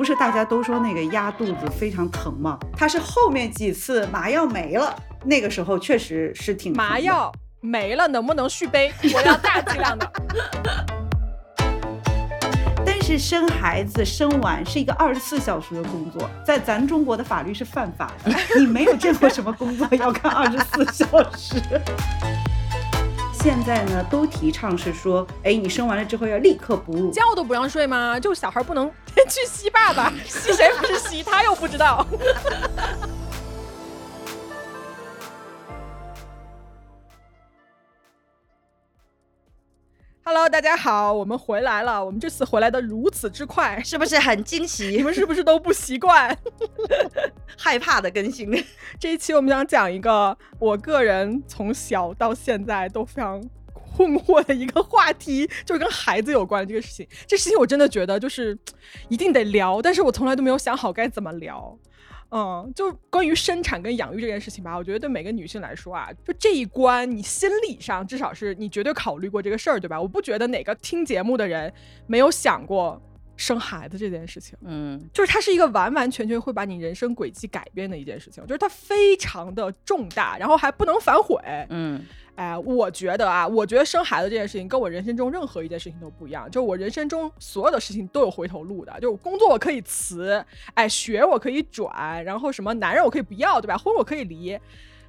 不是大家都说那个压肚子非常疼吗？他是后面几次麻药没了，那个时候确实是挺麻药没了，能不能续杯？我要大剂量的。但是生孩子生完是一个二十四小时的工作，在咱中国的法律是犯法的。你没有见过什么工作要干二十四小时。现在呢，都提倡是说，哎，你生完了之后要立刻哺乳，觉都不让睡吗？就小孩不能 去吸爸爸，吸谁不是吸？他又不知道。Hello，大家好，我们回来了。我们这次回来的如此之快，是不是很惊喜？你们是不是都不习惯？害怕的更新。这一期我们想讲一个我个人从小到现在都非常困惑的一个话题，就是跟孩子有关的这个事情。这事情我真的觉得就是一定得聊，但是我从来都没有想好该怎么聊。嗯，就关于生产跟养育这件事情吧，我觉得对每个女性来说啊，就这一关，你心理上至少是你绝对考虑过这个事儿，对吧？我不觉得哪个听节目的人没有想过生孩子这件事情。嗯，就是它是一个完完全全会把你人生轨迹改变的一件事情，就是它非常的重大，然后还不能反悔。嗯。哎，我觉得啊，我觉得生孩子这件事情跟我人生中任何一件事情都不一样。就我人生中所有的事情都有回头路的。就工作我可以辞，哎，学我可以转，然后什么男人我可以不要，对吧？婚我可以离，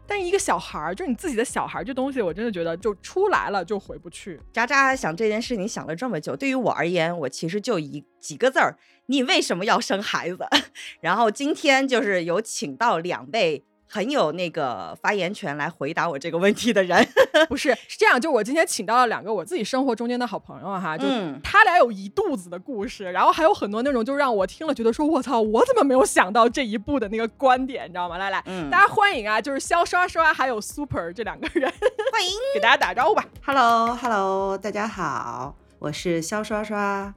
但是一个小孩儿，就是你自己的小孩儿，这东西我真的觉得就出来了就回不去。渣渣想这件事情想了这么久，对于我而言，我其实就一几个字儿：你为什么要生孩子？然后今天就是有请到两位。很有那个发言权来回答我这个问题的人，不是是这样，就我今天请到了两个我自己生活中间的好朋友哈，就他俩有一肚子的故事，然后还有很多那种就让我听了觉得说我操，我怎么没有想到这一步的那个观点，你知道吗？来来，大家欢迎啊，就是肖刷刷还有 Super 这两个人，欢迎 给大家打招呼吧，Hello Hello，大家好，我是肖刷刷。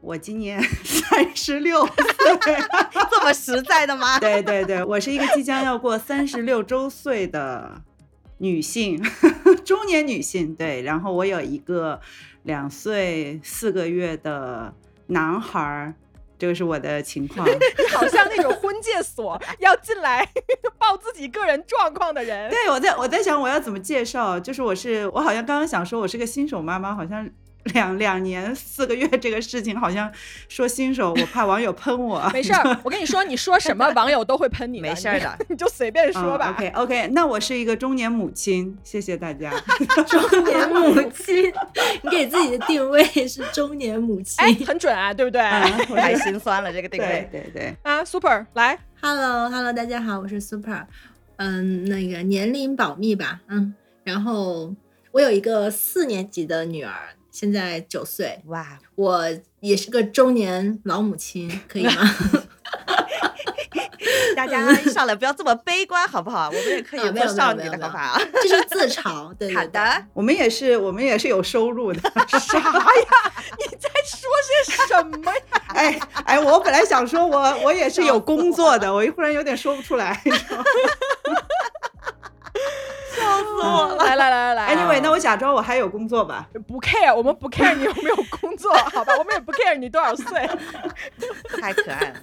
我今年 三十六岁，这么实在的吗？对对对，我是一个即将要过三十六周岁的女性，中年女性。对，然后我有一个两岁四个月的男孩儿，这个是我的情况。你好像那种婚介所要进来报自己个人状况的人。对，我在我在想我要怎么介绍，就是我是我好像刚刚想说我是个新手妈妈，好像。两两年四个月这个事情，好像说新手，我怕网友喷我。没事儿，我跟你说，你说什么网友都会喷你，没事儿的，你就随便说吧。OK OK，那我是一个中年母亲，谢谢大家。中年母亲，你给自己的定位是中年母亲，哎，很准啊，对不对？太心酸了，这个定位。对对对。啊，Super，来，Hello Hello，大家好，我是 Super，嗯，那个年龄保密吧，嗯，然后我有一个四年级的女儿。现在九岁，哇！我也是个中年老母亲，可以吗？大家上来不要这么悲观，好不好？我们也可以做少女的方法啊，这是自嘲。对，好的，我们也是，我们也是有收入的。啥呀？你在说些什么呀？哎哎，我本来想说，我我也是有工作的，我一忽然有点说不出来。笑死我了！来来来来来，Anyway，那我假装我还有工作吧。不 care，我们不 care 你有没有工作，好吧？我们也不 care 你多少岁。太可爱了。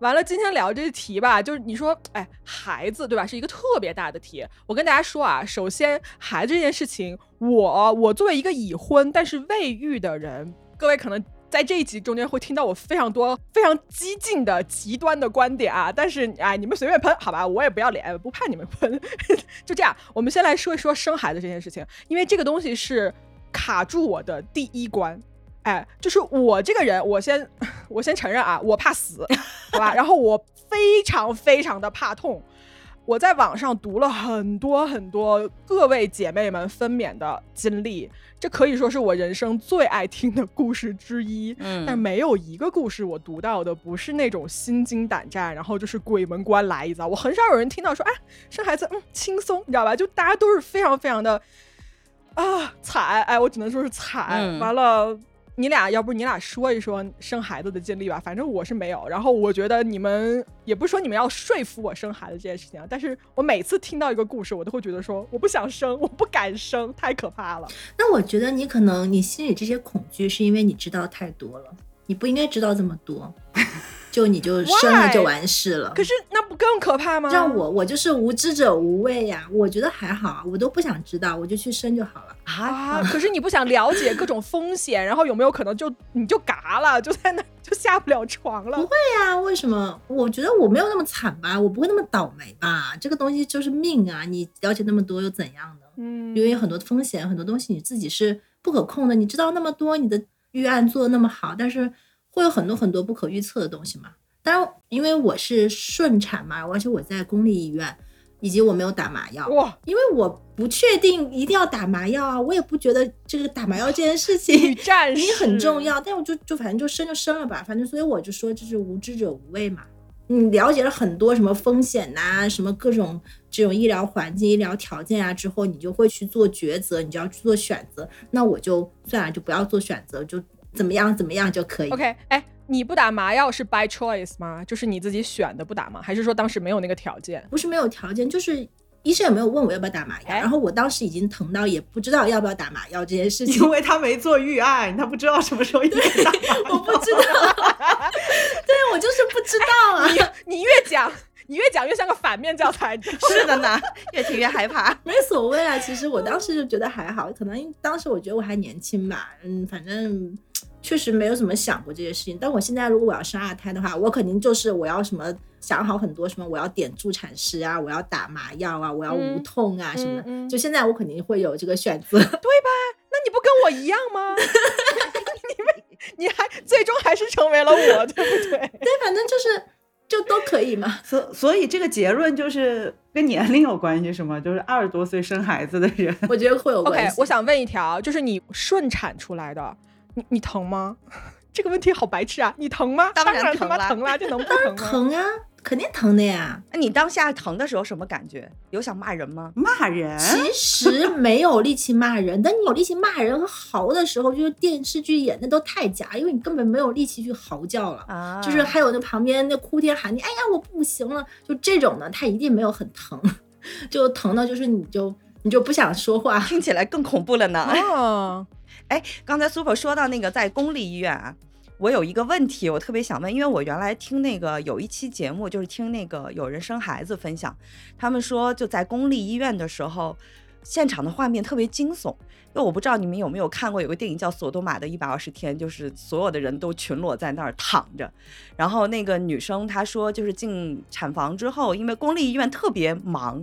完了，今天聊这题吧，就是你说，哎，孩子对吧，是一个特别大的题。我跟大家说啊，首先孩子这件事情，我我作为一个已婚但是未育的人，各位可能。在这一集中间会听到我非常多非常激进的极端的观点啊，但是哎，你们随便喷好吧，我也不要脸，不怕你们喷。就这样，我们先来说一说生孩子这件事情，因为这个东西是卡住我的第一关。哎，就是我这个人，我先 我先承认啊，我怕死，好吧，然后我非常非常的怕痛。我在网上读了很多很多各位姐妹们分娩的经历，这可以说是我人生最爱听的故事之一。嗯，但没有一个故事我读到的不是那种心惊胆战，然后就是鬼门关来一遭。我很少有人听到说，哎，生孩子嗯轻松，你知道吧？就大家都是非常非常的啊惨，哎，我只能说是惨。完了。你俩要不你俩说一说生孩子的经历吧，反正我是没有。然后我觉得你们也不是说你们要说服我生孩子这件事情啊，但是我每次听到一个故事，我都会觉得说我不想生，我不敢生，太可怕了。那我觉得你可能你心里这些恐惧是因为你知道太多了，你不应该知道这么多。就你就生了就完事了。可是那不更可怕吗？让我我就是无知者无畏呀，我觉得还好，我都不想知道，我就去生就好了啊。可是你不想了解各种风险，然后有没有可能就你就嘎了，就在那就下不了床了？不会呀，为什么？我觉得我没有那么惨吧，我不会那么倒霉吧？这个东西就是命啊，你了解那么多又怎样呢？嗯，因为很多风险，很多东西你自己是不可控的。你知道那么多，你的预案做的那么好，但是。会有很多很多不可预测的东西嘛？当然，因为我是顺产嘛，而且我在公立医院，以及我没有打麻药。哇！因为我不确定一定要打麻药啊，我也不觉得这个打麻药这件事情女战士很重要。但我就就反正就生就生了吧，反正所以我就说这是无知者无畏嘛。你了解了很多什么风险呐，什么各种这种医疗环境、医疗条件啊之后，你就会去做抉择，你就要去做选择。那我就算了，就不要做选择，就。怎么样？怎么样就可以？OK，哎，你不打麻药是 by choice 吗？就是你自己选的不打吗？还是说当时没有那个条件？不是没有条件，就是医生也没有问我要不要打麻药。然后我当时已经疼到也不知道要不要打麻药这件事情，因为他没做预案，他不知道什么时候应该打。我不知道，对我就是不知道啊。你你越讲。你越讲越像个反面教材，是的呢，越听越害怕。没所谓啊，其实我当时就觉得还好，可能当时我觉得我还年轻吧，嗯，反正确实没有怎么想过这些事情。但我现在如果我要生二胎的话，我肯定就是我要什么想好很多什么，我要点助产师啊，我要打麻药啊，我要无痛啊什么的。就现在我肯定会有这个选择，对吧？那你不跟我一样吗？你们你还最终还是成为了我，对不对？对，反正就是。就都可以嘛，所所以这个结论就是跟年龄有关系，是吗？就是二十多岁生孩子的人，我觉得会有关系。我想问一条，就是你顺产出来的，你你疼吗？这个问题好白痴啊！你疼吗？当然疼了，疼了就能不疼吗？疼啊！肯定疼的呀！那你当下疼的时候什么感觉？有想骂人吗？骂人？其实没有力气骂人，但你有力气骂人和嚎的时候，就是电视剧演的都太假，因为你根本没有力气去嚎叫了。啊！就是还有那旁边那哭天喊地，哎呀我不行了，就这种呢，他一定没有很疼，就疼的就是你就你就不想说话，听起来更恐怖了呢。哦，哎，刚才 Super 说到那个在公立医院啊。我有一个问题，我特别想问，因为我原来听那个有一期节目，就是听那个有人生孩子分享，他们说就在公立医院的时候，现场的画面特别惊悚。因为我不知道你们有没有看过有个电影叫《索多玛的一百二十天》，就是所有的人都群裸在那儿躺着，然后那个女生她说，就是进产房之后，因为公立医院特别忙，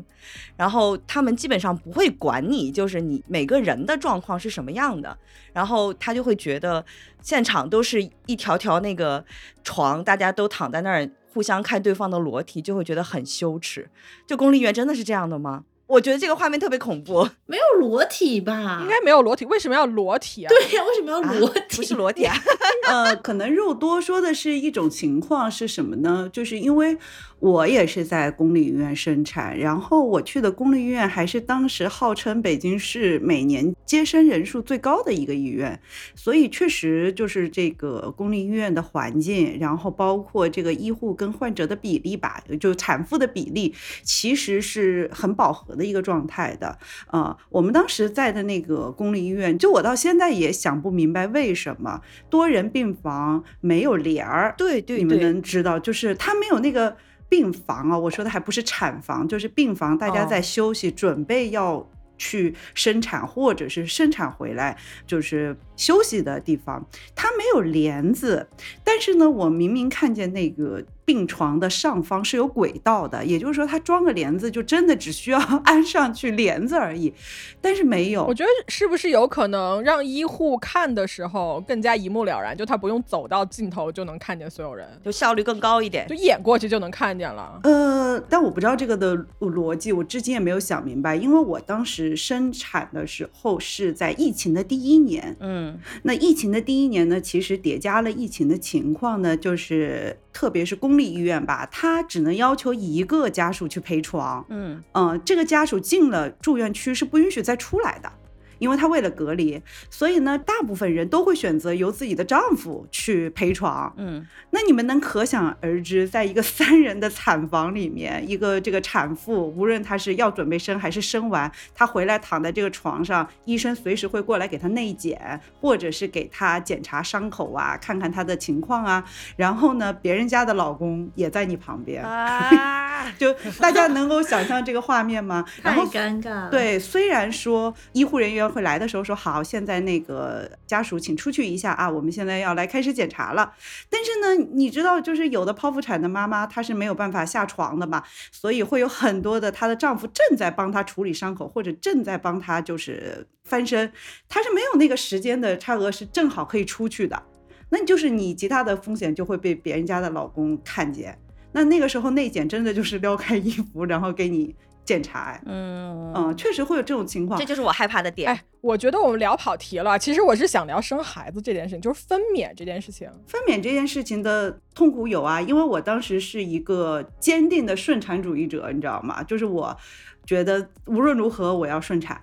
然后他们基本上不会管你，就是你每个人的状况是什么样的，然后她就会觉得现场都是一条条那个床，大家都躺在那儿互相看对方的裸体，就会觉得很羞耻。就公立医院真的是这样的吗？我觉得这个画面特别恐怖，没有裸体吧？应该没有裸体，为什么要裸体啊？对呀，为什么要裸体？不是裸体啊。呃，可能肉多说的是一种情况是什么呢？就是因为。我也是在公立医院生产，然后我去的公立医院还是当时号称北京市每年接生人数最高的一个医院，所以确实就是这个公立医院的环境，然后包括这个医护跟患者的比例吧，就产妇的比例其实是很饱和的一个状态的。呃，我们当时在的那个公立医院，就我到现在也想不明白为什么多人病房没有帘儿。对对，你们能知道，就是他没有那个。病房啊，我说的还不是产房，就是病房，大家在休息，准备要去生产，或者是生产回来，就是休息的地方，它没有帘子，但是呢，我明明看见那个。病床的上方是有轨道的，也就是说，它装个帘子就真的只需要 安上去帘子而已，但是没有。我觉得是不是有可能让医护看的时候更加一目了然，就他不用走到尽头就能看见所有人，就效率更高一点，就一眼过去就能看见了。呃，但我不知道这个的逻辑，我至今也没有想明白，因为我当时生产的时候是在疫情的第一年，嗯，那疫情的第一年呢，其实叠加了疫情的情况呢，就是特别是公。立医院吧，他只能要求一个家属去陪床。嗯嗯，这个家属进了住院区是不允许再出来的，因为她为了隔离，所以呢，大部分人都会选择由自己的丈夫去陪床。嗯，那你们能可想而知，在一个 三人的产房里面，一个这个产妇，无论她是要准备生还是生完，她回来躺在这个床上，医生随时会过来给她内检，或者是给她检查伤口啊，看看她的情况啊。然后呢，别人家的老公也在你旁边，啊，就大家能够想象这个画面吗？然太后尴尬。，对，虽然说医护人员会来的时候说好，现在那个家属请出去一下啊，我们现在要来开始检查了。但是呢，你知道，就是有的剖腹产的妈妈她是没有办法下床的嘛，所以会有很多的她的丈夫正在帮她处理伤口，或者正在帮她就是翻身，她是没有那个时间的差额是正好可以出去的。那就是你极大的风险就会被别人家的老公看见。那那个时候内检真的就是撩开衣服，然后给你检查，哎嗯嗯，确实会有这种情况这。就是我害怕的点。哎，我觉得我们聊跑题了。其实我是想聊生孩子这件事情，就是分娩这件事情。分娩这件事情的痛苦有啊，因为我当时是一个坚定的顺产主义者，你知道吗？就是我觉得无论如何我要顺产，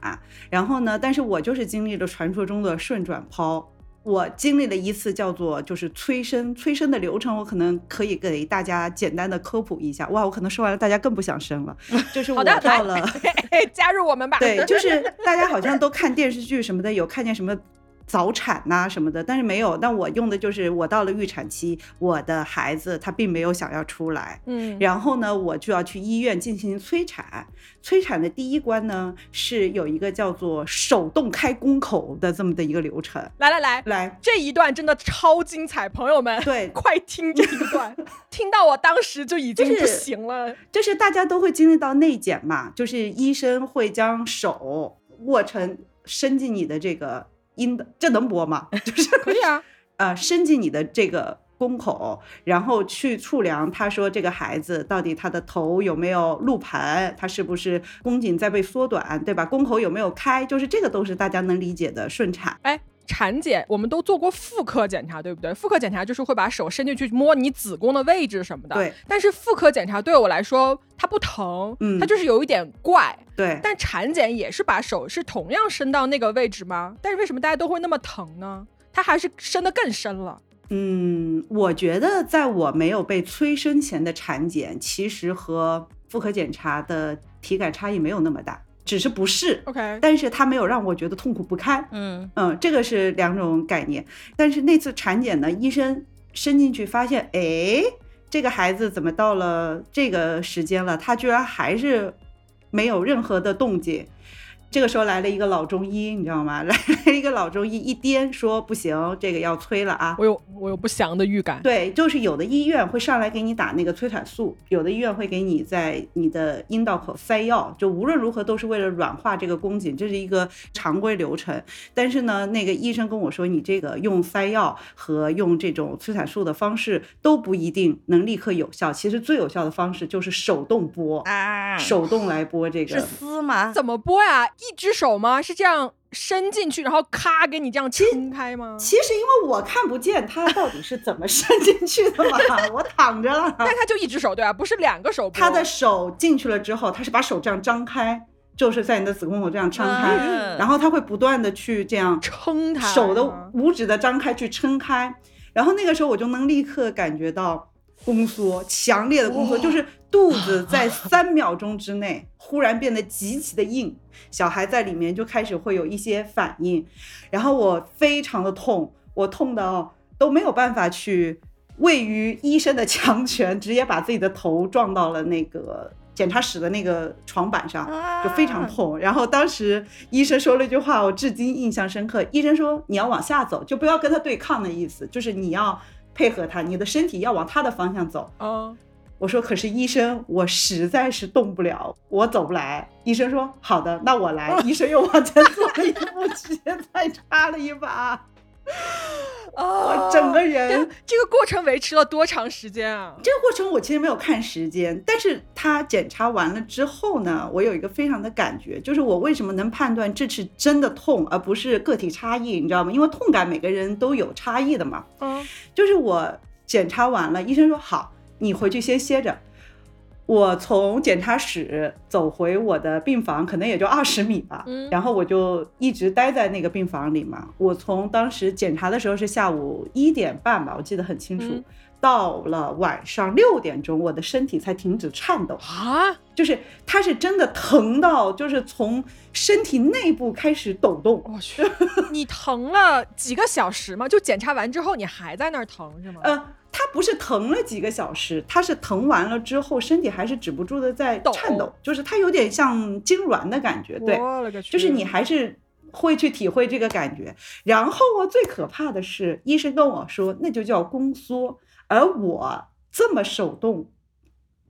然后呢，但是我就是经历了传说中的顺转剖。我经历了一次叫做就是催生，催生的流程，我可能可以给大家简单的科普一下。哇，我可能说完了，大家更不想生了。就是我到了，来加入我们吧。对，就是大家好像都看电视剧什么的，有看见什么早产呐、什么的，但是没有。但我用的就是我到了预产期，我的孩子他并没有想要出来，嗯，然后呢，我就要去医院进行催产。催产的第一关呢，是有一个叫做手动开宫口的这么的一个流程。来来来，来，这一段真的超精彩，朋友们，对快听这一段，听到我当时就已经不行了。就是大家都会经历到内检嘛，就是医生会将手握成伸进你的这个阴的，这能播吗？就是可以啊，呃伸进你的这个宫口，然后去触量，他说这个孩子到底他的头有没有露盘，他是不是宫颈在被缩短，对吧？宫口有没有开，就是这个都是大家能理解的顺产。哎。产检我们都做过妇科检查，对不对？妇科检查就是会把手伸进去摸你子宫的位置什么的。对。但是妇科检查对我来说它不疼，嗯它就是有一点怪。对，但产检也是把手是同样伸到那个位置吗？但是为什么大家都会那么疼呢？它还是伸得更深了。嗯，我觉得在我没有被催生前的产检，其实和妇科检查的体感差异没有那么大，只是不适。OK，但是它没有让我觉得痛苦不堪。嗯嗯，这个是两种概念。但是那次产检呢，医生伸进去发现，哎，这个孩子怎么到了这个时间了，他居然还是没有任何的动静。这个时候来了一个老中医，你知道吗？来了一个老中医，一颠说不行，这个要催了啊。我有我有不祥的预感。对，就是有的医院会上来给你打那个催产素，有的医院会给你在你的阴道口塞药，就无论如何都是为了软化这个宫颈，这是一个常规流程。但是呢，那个医生跟我说，你这个用塞药和用这种催产素的方式都不一定能立刻有效。其实最有效的方式就是手动拨，啊，手动来拨这是个。丝吗？怎么拨呀？一只手吗？是这样伸进去，然后咔给你这样撑开吗？其实因为我看不见他到底是怎么伸进去的嘛，我躺着了。但他就一只手对吧？不是两个手。他的手进去了之后，他是把手这样张开，就是在你的子宫口这样张开，嗯然后他会不断的去这样撑它，手的五指的张开去撑开，然后那个时候我就能立刻感觉到宫缩，强烈的宫缩，就是肚子在三秒钟之内忽然变得极其的硬，小孩在里面就开始会有一些反应，然后我非常的痛，我痛到都没有办法去位于医生的强权，直接把自己的头撞到了那个检查室的那个床板上，就非常痛。然后当时医生说了一句话，我至今印象深刻。医生说你要往下走，就不要跟他对抗的意思，就是你要配合他，你的身体要往他的方向走。嗯，我说可是医生，我实在是动不了，我走不来。医生说好的，那我来。医生又往前走了一步，直接再插了一把。我哦整个人这这个过程维持了多长时间啊？这个过程我其实没有看时间，但是他检查完了之后呢，我有一个非常的感觉，就是我为什么能判断这是真的痛，而不是个体差异，你知道吗？因为痛感每个人都有差异的嘛。嗯，就是我检查完了，医生说好，你回去先歇着。我从检查室走回我的病房，可能也就二十米吧。嗯然后我就一直待在那个病房里嘛。我从当时检查的时候是下午一点半吧，我记得很清楚。嗯到了晚上六点钟，我的身体才停止颤抖，啊，就是它是真的疼到，就是从身体内部开始抖动。我去，你疼了几个小时吗？就检查完之后你还在那儿疼是吗？呃，它不是疼了几个小时，它是疼完了之后，身体还是止不住的在颤抖，就是它有点像痉挛的感觉。对，就是你还是会去体会这个感觉。然后啊，最可怕的是，医生跟我说那就叫宫缩，而我这么手动，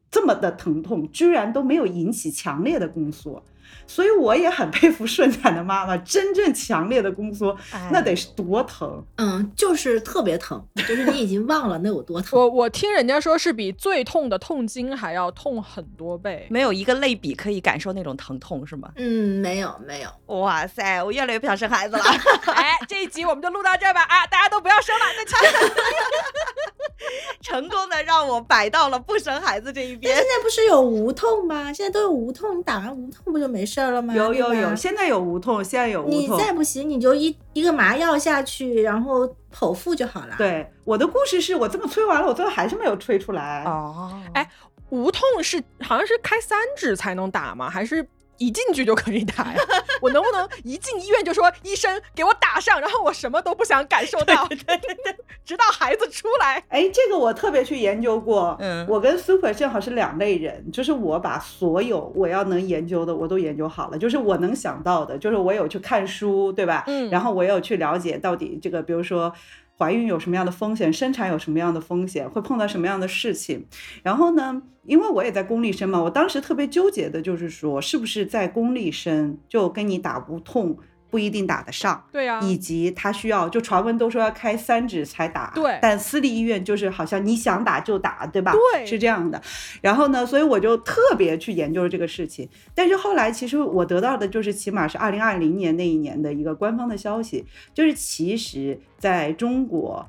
这么的疼痛，居然都没有引起强烈的宫缩。所以我也很佩服顺产的妈妈，真正强烈的宫缩，那得是多疼。嗯，就是特别疼，就是你已经忘了那有多疼。我我听人家说是比最痛的痛经还要痛很多倍。没有一个类比可以感受那种疼痛是吗？嗯，没有没有，哇塞，我越来越不想生孩子了。哎，这一集我们就录到这儿吧啊，大家都不要生了，再见。成功的让我摆到了不生孩子这一边现。在不是有无痛吗？现在都有无痛，你打完无痛不就没事儿了吗？有有有，现在有无痛，现在有无痛你。再不行，你就一一个麻药下去，然后剖腹就好了。，对，我的故事是我这么吹完了，我最后还是没有吹出来。哦，哎无痛是好像是开三指才能打吗？还是一进去就可以打呀？我能不能一进医院就说医生给我打上，然后我什么都不想感受到，直到孩子出来？哎，这个我特别去研究过。嗯我跟 Super 正好是两类人，就是我把所有我要能研究的我都研究好了，就是我能想到的，就是我有去看书，对吧？嗯然后我有去了解到底这个，比如说。怀孕有什么样的风险？生产有什么样的风险？会碰到什么样的事情？然后呢，因为我也在公立生嘛，我当时特别纠结的就是说，是不是在公立生就跟你打无痛不一定打得上？对呀、以及他需要，就传闻都说要开三指才打，对但私立医院就是好像你想打就打，对吧？对是这样的。然后呢，所以我就特别去研究了这个事情。但是后来，其实我得到的就是，起码是二零二零年那一年的一个官方的消息，就是其实在中国。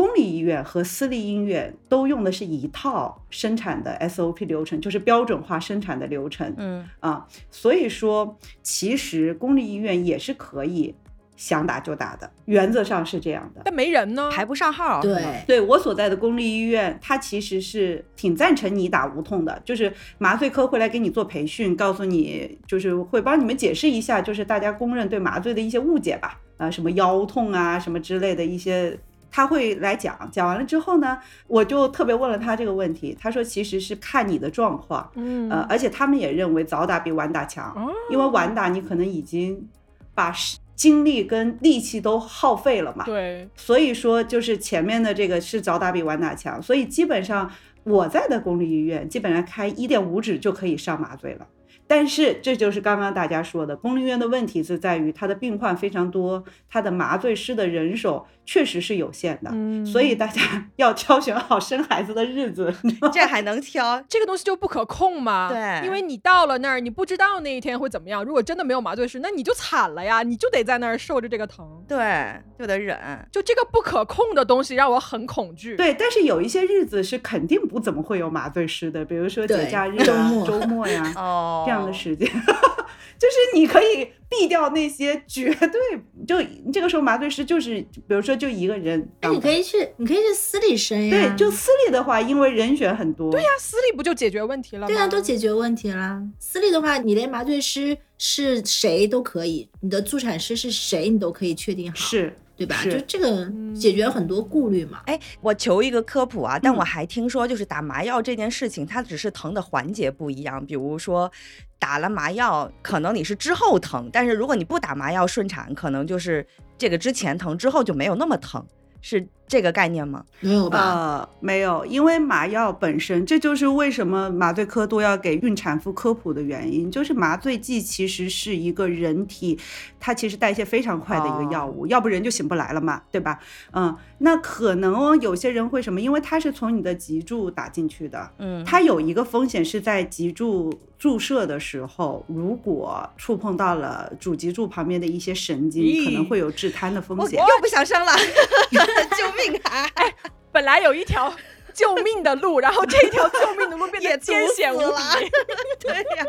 公立医院和私立医院都用的是一套生产的 SOP 流程，就是标准化生产的流程。嗯，啊，所以说其实公立医院也是可以想打就打的，原则上是这样的。但没人呢。排不上号。对，对我所在的公立医院，它其实是挺赞成你打无痛的，就是麻醉科会来给你做培训，告诉你，就是会帮你们解释一下，就是大家公认对麻醉的一些误解吧，啊，什么腰痛啊，什么之类的一些。他会来讲，讲完了之后呢，我就特别问了他这个问题，他说其实是看你的状况，嗯呃，而且他们也认为早打比晚打强，哦因为晚打你可能已经把时精力跟力气都耗费了嘛。对，所以说就是前面的这个是早打比晚打强，所以基本上我在的公立医院基本上开一点五指就可以上麻醉了。但是这就是刚刚大家说的，公立医院的问题是在于它的病患非常多，它的麻醉师的人手确实是有限的，嗯所以大家 要挑选好生孩子的日子。这还能挑？这个东西就不可控嘛。对因为你到了那儿，你不知道那一天会怎么样。如果真的没有麻醉师，那你就惨了呀，你就得在那儿受着这个疼。对，就得忍。就这个不可控的东西让我很恐惧。对，但是有一些日子是肯定不怎么会有麻醉师的，比如说节假日啊、周末周末呀、哦，这样的时间，就是你可以避掉那些绝 对就这个时候麻醉师就是，比如说就一个人当，那你可以去，你可以去私立生呀。对，就私立的话，因为人选很多，对呀、那私立不就解决问题了吗？对啊，都解决问题了。私立的话，你连麻醉师是谁都可以，你的助产师是谁，你都可以确定好，是对吧？就这个解决很多顾虑嘛。哎，我求一个科普啊！但嗯我还听说，就是打麻药这件事情，它只是疼的环节不一样。比如说，打了麻药，可能你是之后疼，但是如果你不打麻药顺产，可能就是这个之前疼，之后就没有那么疼，是这个概念吗？没有吧？呃，没有，因为麻药本身，这就是为什么麻醉科都要给孕产妇科普的原因，就是麻醉剂其实是一个人体，它其实代谢非常快的一个药物，要不人就醒不来了嘛，对吧？嗯，那可能哦，有些人会什么，因为它是从你的脊柱打进去的，嗯，它有一个风险是在脊柱注射的时候，如果触碰到了主脊柱旁边的一些神经，可能会有致瘫的风险。我又不想生了，救命啊！本来有一条救命的路，然后这条救命的路变得 艰险无比。对呀，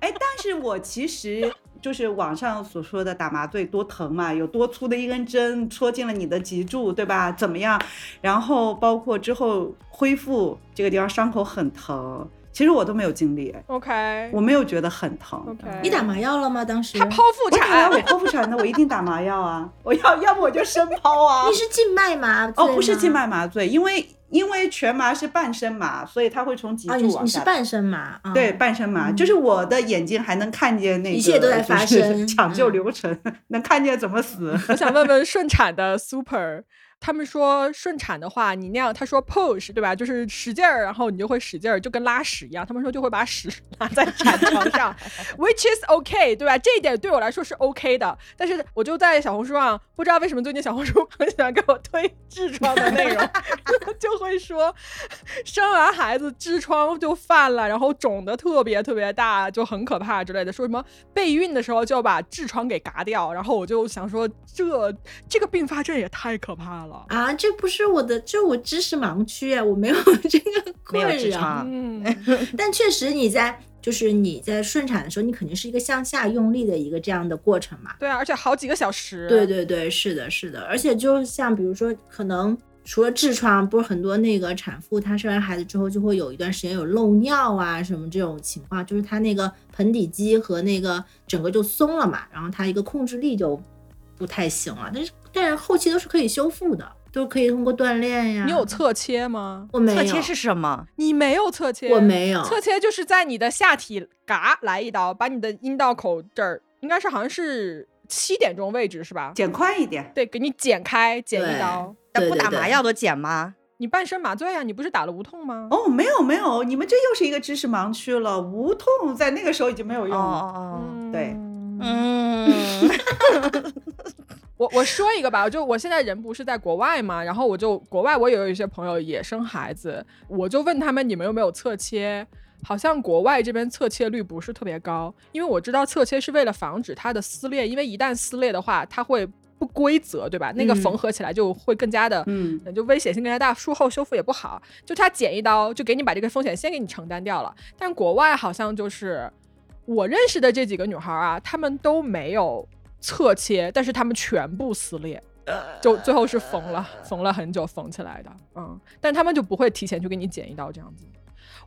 哎，但是我其实就是网上所说的打麻醉多疼嘛，有多粗的一根针戳进了你的脊柱，对吧？怎么样？然后包括之后恢复这个地方伤口很疼。其实我都没有经历，OK，我没有觉得很疼。OK，你打麻药了吗？当时他剖腹产，我剖腹产的，我一定打麻药啊！我要要不我就生剖啊！你是静脉麻哦，不是静脉麻醉，因为因为全麻是半身麻，所以它会从脊柱往下。你是半身麻，对，半身麻，就是我的眼睛还能看见那个，一切都在发生，抢救流程 能看见怎么死。我想问问顺产的 Super。他们说顺产的话，你那样他说 push 对吧？就是使劲儿，然后你就会使劲儿，就跟拉屎一样。他们说就会把屎 拉在产床上，which is OK 对吧？这一点对我来说是 OK 的。但是我就在小红书上，不知道为什么最近小红书 很喜欢给我推痔疮的内容，就会说生完孩子痔疮就犯了，然后肿的特别特别大，就很可怕之类的。说什么备孕的时候就要把痔疮给嘎掉，然后我就想说这这个并发症也太可怕了。啊，这不是我的，这我知识盲区啊，我没有 这个困扰。嗯，但确实你在，就是你在顺产的时候，你肯定是一个向下用力的一个这样的过程嘛。对啊，而且好几个小时。对对对，是的，是的。而且就像比如说，可能除了痔疮，不是很多那个产妇她生完孩子之后就会有一段时间有漏尿啊什么这种情况，就是她那个盆底肌和那个整个就松了嘛，然后她一个控制力就不太行了。但是。但是后期都是可以修复的，都可以通过锻炼呀。你有侧切吗？我没有。侧切是什么？你没有侧切？我没有。侧切就是在你的下体嘎来一刀，把你的阴道口这儿，应该是好像是七点钟位置是吧？剪快一点。对，给你剪开，剪一刀。不打麻药都剪吗？你半身麻醉啊？你不是打了无痛吗？哦，没有没有，你们这又是一个知识盲区了。无痛在那个时候已经没有用了。哦哦。对。嗯。我我说一个吧，就我现在人不是在国外嘛，然后我就国外我也有一些朋友也生孩子，我就问他们你们有没有侧切，好像国外这边侧切率不是特别高，因为我知道侧切是为了防止它的撕裂，因为一旦撕裂的话，它会不规则，对吧？那个缝合起来就会更加的，嗯，就危险性更加大，术后修复也不好，就他剪一刀就给你把这个风险先给你承担掉了，但国外好像就是我认识的这几个女孩啊，她们都没有。侧切，但是他们全部撕裂，就最后是缝了，缝了很久缝起来的，嗯，但他们就不会提前去给你剪一刀这样子。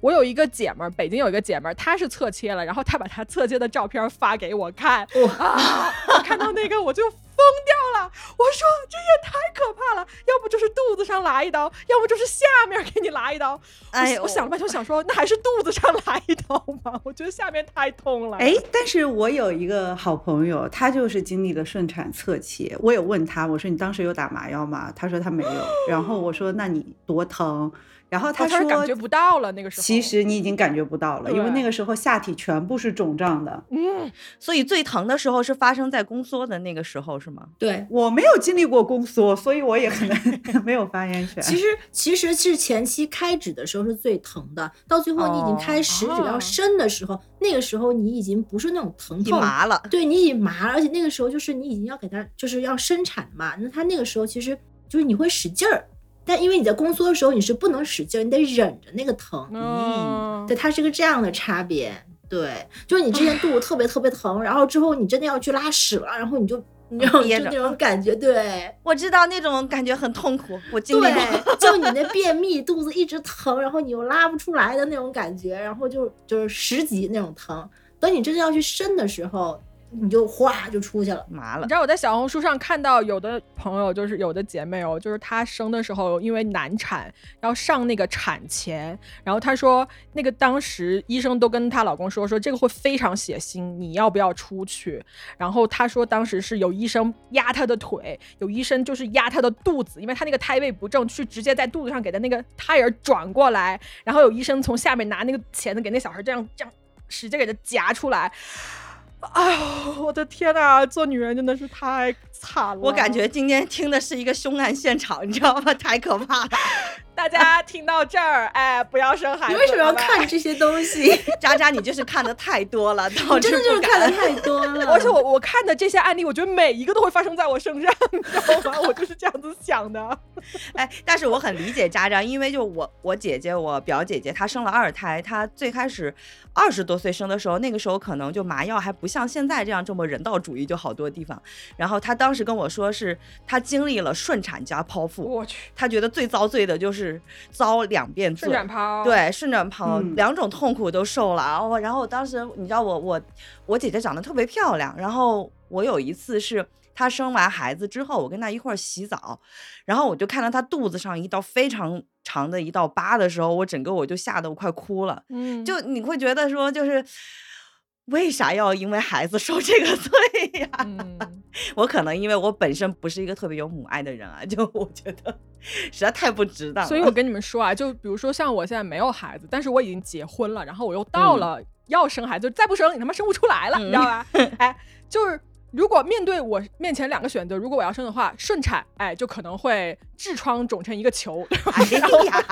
我有一个姐们儿，北京有一个姐们儿，她是侧切了，然后她把她侧切的照片发给我看，哇，我看到那个我就。疯掉了！我说这也太可怕了，要不就是肚子上拉一刀，要不就是下面给你拉一刀。哎，我想了半天，想说那还是肚子上拉一刀吧。我觉得下面太痛了。哎，但是我有一个好朋友，他就是经历了顺产侧切。我有问他，我说你当时有打麻药吗？他说他没有。然后我说那你多疼？然后他说感觉不到了，那个时候其实你已经感觉不到了，因为那个时候下体全部是肿胀的。嗯，所以最疼的时候是发生在宫缩的那个时候，是吗？对我没有经历过宫缩，所以我也可能 没有发言权。其实其实是前期开指的时候是最疼的，到最后你已经开十指要伸的时候，那个时候你已经不是那种疼痛麻了，对你已经麻了，而且那个时候就是你已经要给他就是要生产嘛，那他那个时候其实就是你会使劲儿。但因为你在宫缩的时候，你是不能使劲，你得忍着那个疼。嗯，对，它是个这样的差别。对，就是你之前肚子特别特别疼，然后之后你真的要去拉屎了，然后你就 你就那种感觉。对，我知道那种感觉很痛苦，我经历过。就你那便秘，肚子一直疼，然后你又拉不出来的那种感觉，然后就就是十级那种疼。等你真的要去伸的时候。你就哗就出去了，麻了。你知道我在小红书上看到有的朋友，就是有的姐妹哦，就是她生的时候因为难产要上那个产钳，然后她说那个当时医生都跟她老公说说这个会非常血腥，你要不要出去？然后她说当时是有医生压她的腿，有医生就是压她的肚子，因为她那个胎位不正，去直接在肚子上给她那个胎儿转过来，然后有医生从下面拿那个钳子给那小孩这样这样使劲给他夹出来。哎呦，我的天哪，做女人真的是太惨了。我感觉今天听的是一个凶案现场，你知道吗？太可怕了。大家听到这儿，哎，不要生孩子。你为什么要看这些东西？渣渣，你就是看的太多了，真的就是看的太多了。而且我我看的这些案例，我觉得每一个都会发生在我身上，你知道吗？我就是这样子想的。哎，但是我很理解渣渣，因为就我我姐姐我表姐姐她生了二胎，她最开始二十多岁生的时候，那个时候可能就麻药还不像现在这样这么人道主义，就好多地方。然后她当时跟我说，是她经历了顺产加剖腹，我去，她觉得最遭罪的就是遭两遍罪，对，顺产剖两种痛苦都受了。哦，然后当时你知道我我我姐姐长得特别漂亮，然后我有一次是。她生完孩子之后，我跟她一块儿洗澡，然后我就看到她肚子上一道非常长的一道疤的时候，我整个我就吓得我快哭了。嗯，就你会觉得说，就是为啥要因为孩子受这个罪呀？我可能因为我本身不是一个特别有母爱的人啊，就我觉得实在太不值当。所以我跟你们说啊，就比如说像我现在没有孩子，但是我已经结婚了，然后我又到了要生孩子，再不生你他妈生不出来了，你知道吧？哎，就是。如果面对我面前两个选择，如果我要生的话，顺产，哎，就可能会痔疮肿成一个球。哎呀，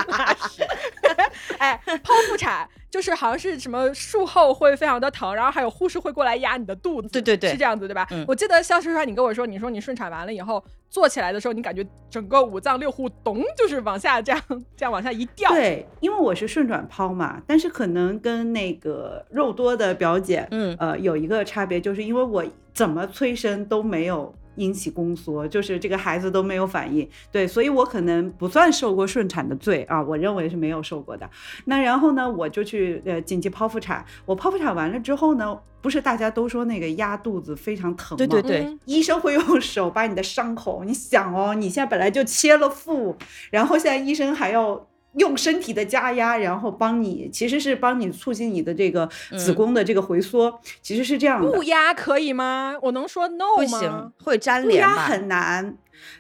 哎，剖腹产就是好像是什么术后会非常的疼，然后还有护士会过来压你的肚子。对对对，是这样子对吧？我记得肖师川，你跟我说，你说你顺产完了以后坐起来的时候，你感觉整个五脏六腑咚就是往下这样 这样往下一掉。对，因为我是顺转剖嘛，但是可能跟那个肉多的表姐，嗯呃有一个差别，就是因为我。怎么催生都没有引起宫缩，就是这个孩子都没有反应。对，所以我可能不算受过顺产的罪啊，我认为是没有受过的。那然后呢，我就去呃紧急剖腹产。我剖腹产完了之后呢，不是大家都说那个压肚子非常疼吗？对对对，医生会用手把你的伤口，你想哦，你现在本来就切了腹，然后现在医生还要。用身体的加压，然后帮你，其实是帮你促进你的这个子宫的这个回缩，其实是这样的。不压可以吗？我能说 no 吗？不行，会粘连？不压很难。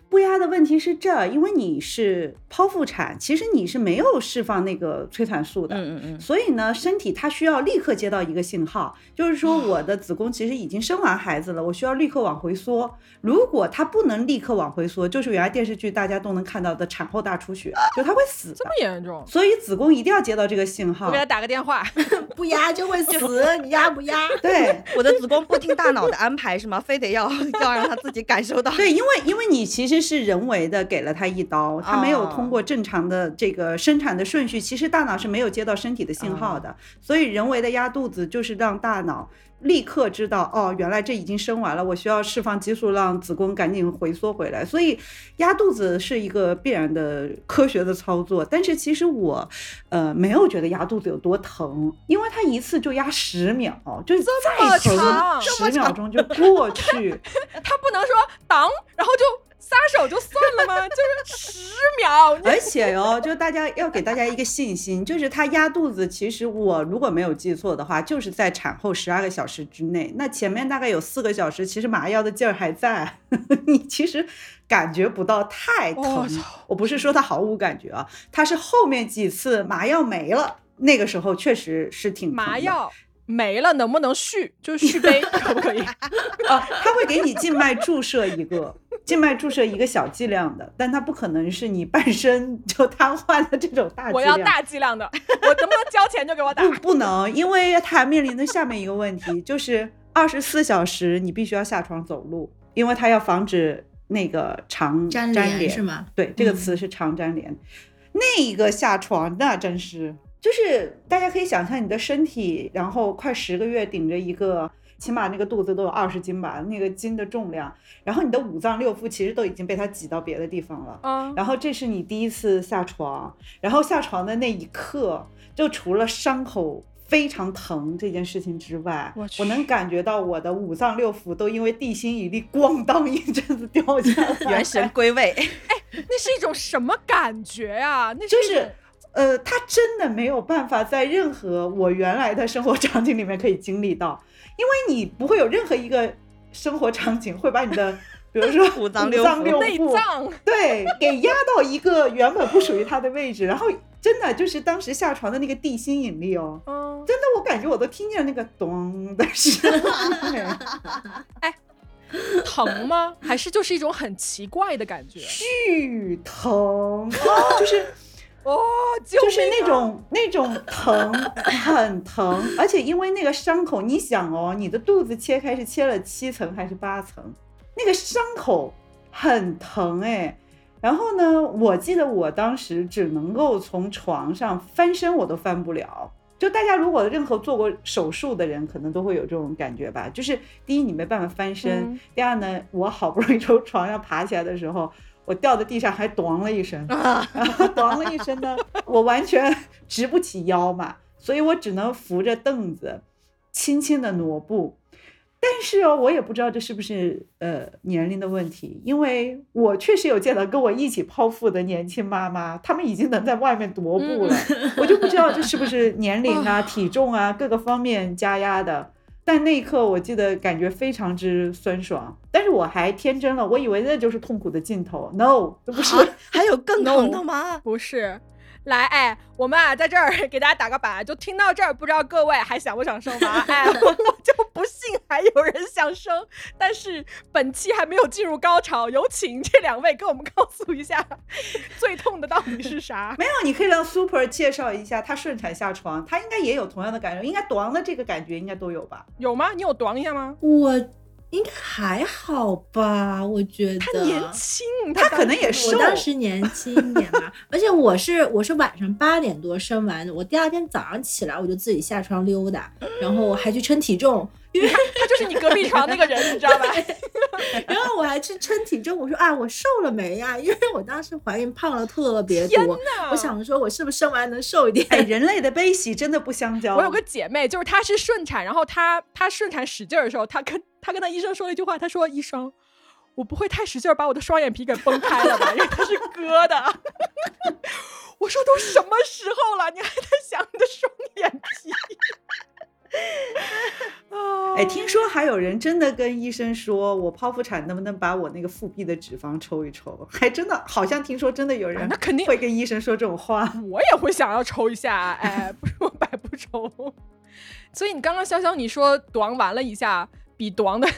不压的问题是这，因为你是剖腹产，其实你是没有释放那个催产素的，嗯嗯嗯，所以呢，身体它需要立刻接到一个信号，就是说我的子宫其实已经生完孩子了，我需要立刻往回缩。如果它不能立刻往回缩，就是原来电视剧大家都能看到的产后大出血，就它会死。这么严重？所以子宫一定要接到这个信号。我给他打个电话，不压就会死，你压不压？对，我的子宫不听大脑的安排是吗？非得要要让他自己感受到？对，因为因为你其实是人为的。给了他一刀，他没有通过正常的这个生产的顺序，其实大脑是没有接到身体的信号的，所以人为的压肚子就是让大脑。立刻知道哦，原来这已经生完了，我需要释放激素让子宫赶紧回缩回来。所以压肚子是一个必然的科学的操作。但是其实我，呃，没有觉得压肚子有多疼，因为它一次就压十秒，就是这么长，十秒钟就过去。他不能说挡，然后就。撒手就算了吗？就是十秒，而且哦，就大家要给大家一个信心，就是他压肚子，其实我如果没有记错的话，就是在产后十二个小时之内。那前面大概有四个小时，其实麻药的劲儿还在，你其实感觉不到太疼。我不是说他毫无感觉啊，他是后面几次麻药没了，那个时候确实是挺麻药。没了，能不能续？就是续杯，可不可以？啊，他会给你静脉注射一个，静脉注射一个小剂量的，但它不可能是你半身 就瘫痪的这种大剂量。我要大剂量的，我能不能交钱就给我打？不，不能，因为它面临的下面一个问题就是二十四小时你必须要下床走路，因为它要防止那个肠粘连是吗？对，这个词是肠粘连。那一个下床那真是。就是大家可以想象你的身体，然后快十个月顶着一个，起码那个肚子都有二十斤吧，那个斤的重量，然后你的五脏六腑其实都已经被它挤到别的地方了。嗯，然后这是你第一次下床，然后下床的那一刻，就除了伤口非常疼这件事情之外，我能感觉到我的五脏六腑都因为地心引力咣当一阵子掉下来，元神归位。哎，那是一种什么感觉呀？那就是。呃，他真的没有办法在任何我原来的生活场景里面可以经历到，因为你不会有任何一个生活场景会把你的，比如说五脏六腑、内脏，对，给压到一个原本不属于它的位置，然后真的就是当时下床的那个地心引力哦，真的我感觉我都听见那个咚的声音，哎，疼吗？还是就是一种很奇怪的感觉？巨疼，就是。哦，就是那种那种疼，很疼，而且因为那个伤口，你想哦，你的肚子切开是切了七层还是八层？那个伤口很疼哎。然后呢，我记得我当时只能够从床上翻身，我都翻不了。就大家如果任何做过手术的人，可能都会有这种感觉吧。就是第一，你没办法翻身；第二呢，我好不容易从床上爬起来的时候，我掉在地上还咚了一声，咚了一声呢，我完全 直不起腰嘛，所以我只能扶着凳子，轻轻的挪步。但是哦，我也不知道这是不是呃年龄的问题，因为我确实有见到跟我一起剖腹的年轻妈妈，她们已经能在外面踱步了，我就不知道这是不是年龄啊、体重啊各个方面加压的。但那一刻我记得感觉非常之酸爽，但是我还天真了，我以为那就是痛苦的尽头。No，不是，还有更痛的吗？不是。来，哎，我们啊，在这儿给大家打个板，就听到这儿，不知道各位还想不想生娃？哎，我就不信还有人想生。但是本期还没有进入高潮，有请这两位跟我们告诉一下最痛的到底是啥？没有，你可以让 Super 介绍一下他顺产下床，他应该也有同样的感受，应该短了这个感觉应该都有吧？有吗？你有短一下吗？我。应该还好吧，我觉得他年轻，他可能也瘦。我当时年轻一点吧，而且我是我是晚上八点多生完的，我第二天早上起来我就自己下床溜达，然后我还去称体重，因为他 就是你隔壁床那个人，你知道吧？然后我还去称体重，我说啊，我瘦了没呀？因为我当时怀孕胖了特别多，我想着说我是不是生完能瘦一点？哎，人类的悲喜真的不相交。我有个姐妹，就是她是顺产，然后她她顺产使劲的时候，她跟她跟他医生说了一句话，他说：“医生，我不会太使劲把我的双眼皮给崩开了吧？因为它是割的。”我说：“都什么时候了，你还在想你的双眼皮？”哎，听说还有人真的跟医生说，我剖腹产能不能把我那个腹壁的脂肪抽一抽？还真的，好像听说真的有人，那肯定会跟医生说这种话。我也会想要抽一下，哎，不是我白不抽。所以你刚刚潇潇你说短完了一下，比短的。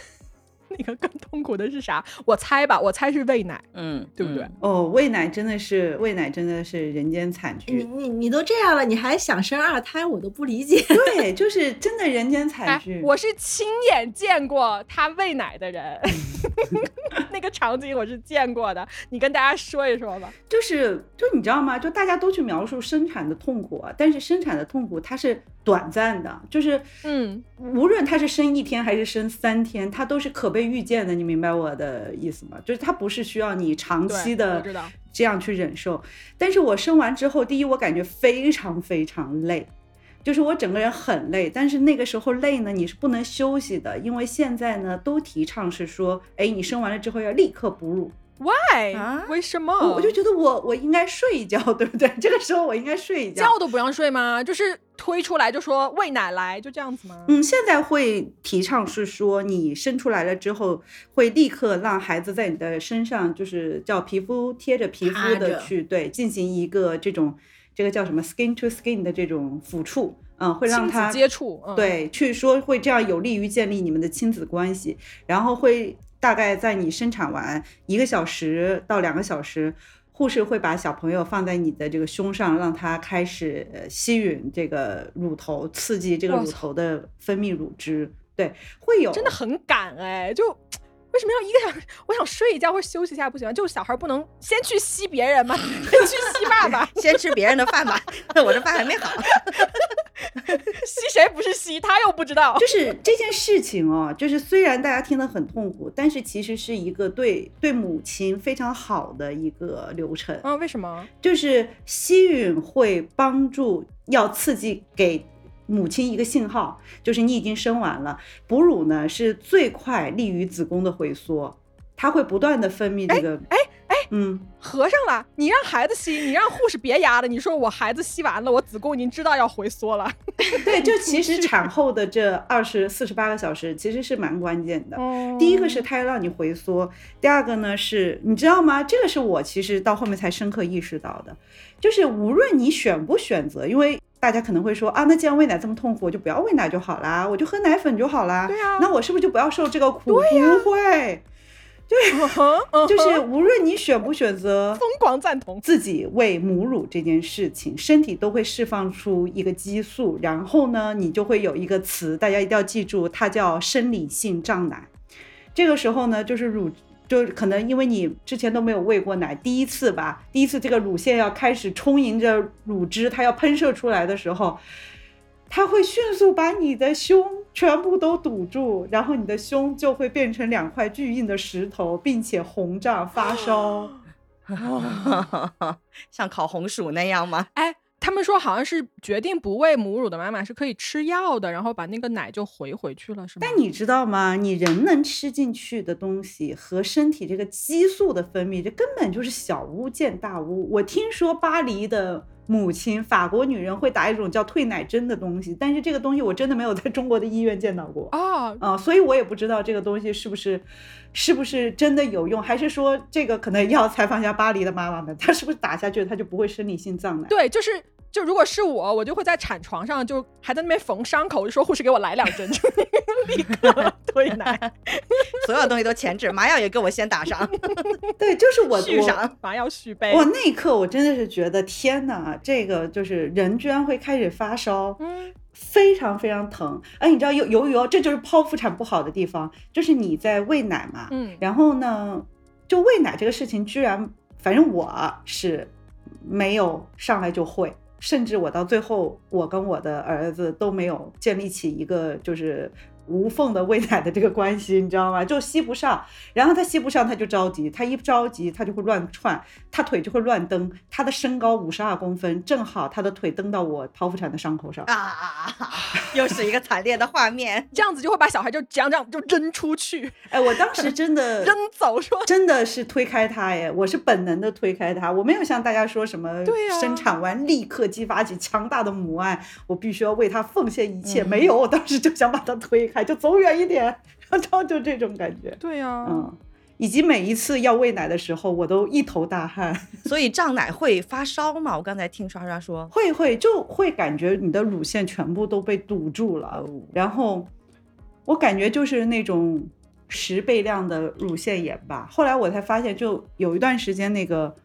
那个更痛苦的是啥？我猜吧，我猜是喂奶，嗯，对不对？哦，喂奶真的是喂奶，真的是人间惨剧。你你你都这样了，你还想生二胎，我都不理解。对，就是真的人间惨剧。我是亲眼见过他喂奶的人，那个场景我是见过的。你跟大家说一说吧。就是，就你知道吗？就大家都去描述生产的痛苦，但是生产的痛苦它是。短暂的，就是嗯，无论他是生一天还是生三天，他都是可被预见的。你明白我的意思吗？就是他不是需要你长期的这样去忍受。但是我生完之后，第一我感觉非常非常累，就是我整个人很累。但是那个时候累呢，你是不能休息的，因为现在呢都提倡是说，哎，你生完了之后要立刻哺乳。Why？啊？为什么？我就觉得我我应该睡一觉，对不对？这个时候我应该睡一觉。觉都不让睡吗？就是推出来就说喂奶来，就这样子吗？嗯，现在会提倡是说你生出来了之后，会立刻让孩子在你的身上，就是叫皮肤贴着皮肤的去对进行一个这种这个叫什么 skin to skin 的这种抚触，嗯，会让他接触，对，去说会这样有利于建立你们的亲子关系，然后会。大概在你生产完一个小时到两个小时，护士会把小朋友放在你的这个胸上，让他开始吸吮这个乳头，刺激这个乳头的分泌乳汁。对，会有，真的很赶哎，就。为什么要一个小时？我想睡一觉或休息一下不行吗？就是小孩不能先去吸别人吗？先去吸爸爸，先吃别人的饭吧。我这饭还没好，吸谁不是吸？他又不知道。就是这件事情哦，就是虽然大家听得很痛苦，但是其实是一个对对母亲非常好的一个流程。嗯，为什么？就是吸吮会帮助，要刺激给。母亲一个信号就是你已经生完了，哺乳呢是最快利于子宫的回缩，它会不断的分泌这个，哎哎，嗯，合上了，你让孩子吸，你让护士别压了，你说我孩子吸完了，我子宫已经知道要回缩了，对，就其实产后的这二十四十八个小时其实是蛮关键的，第一个是它要让你回缩，第二个呢是你知道吗？这个是我其实到后面才深刻意识到的，就是无论你选不选择，因为。大家可能会说啊，那既然喂奶这么痛苦，我就不要喂奶就好啦，我就喝奶粉就好啦。对呀，那我是不是就不要受这个苦？不会，就是就是无论你选不选择，疯狂赞同自己喂母乳这件事情，身体都会释放出一个激素，然后呢，你就会有一个词，大家一定要记住，它叫生理性胀奶。这个时候呢，就是乳，就可能因为你之前都没有喂过奶，第一次吧，第一次这个乳腺要开始充盈着乳汁，它要喷射出来的时候。它会迅速把你的胸全部都堵住，然后你的胸就会变成两块巨硬的石头，并且红胀发烧，像烤红薯那样吗？哎，他们说好像是决定不喂母乳的妈妈是可以吃药的，然后把那个奶就回回去了，是吗？但你知道吗？你人能吃进去的东西和身体这个激素的分泌，这根本就是小巫见大巫。我听说巴黎的。母亲，法国女人会打一种叫退奶针的东西，但是这个东西我真的没有在中国的医院见到过啊啊，所以我也不知道这个东西是不是，是不是真的有用，还是说这个可能要采访一下巴黎的妈妈们，她是不是打下去她就不会生理性胀奶？对，就是。就如果是我，我就会在产床上就还在那边缝伤口，就说护士给我来两针，就立刻推奶，所有东西都前置，麻药也给我先打上。对，就是我续上麻药续杯。我那一刻我真的是觉得天哪，这个就是人居然会开始发烧，嗯，非常非常疼。哎，你知道有由于哦这就是剖腹产不好的地方，就是你在喂奶嘛，嗯，然后呢，就喂奶这个事情居然，反正我是没有上来就会。甚至我到最后，我跟我的儿子都没有建立起一个就是。无缝的喂奶的这个关系，你知道吗？就吸不上，然后他吸不上，他就着急，他一着急，他就会乱窜，他腿就会乱蹬。他的身高五十二公分，正好他的腿蹬到我剖腹产的伤口上啊！又是一个惨烈的画面，这样子就会把小孩就这样这样就扔出去。哎，我当时真的扔走是吧？真的是推开他哎，我是本能的推开他，我没有像大家说什么，对呀，生产完立刻激发起强大的母爱，我必须要为他奉献一切。没有，我当时就想把他推开。就走远一点，然后就这种感觉。对呀，嗯，以及每一次要喂奶的时候，我都一头大汗。所以胀奶会发烧吗？我刚才听刷刷说会会，就会感觉你的乳腺全部都被堵住了，然后我感觉就是那种十倍量的乳腺炎吧。后来我才发现，就有一段时间那个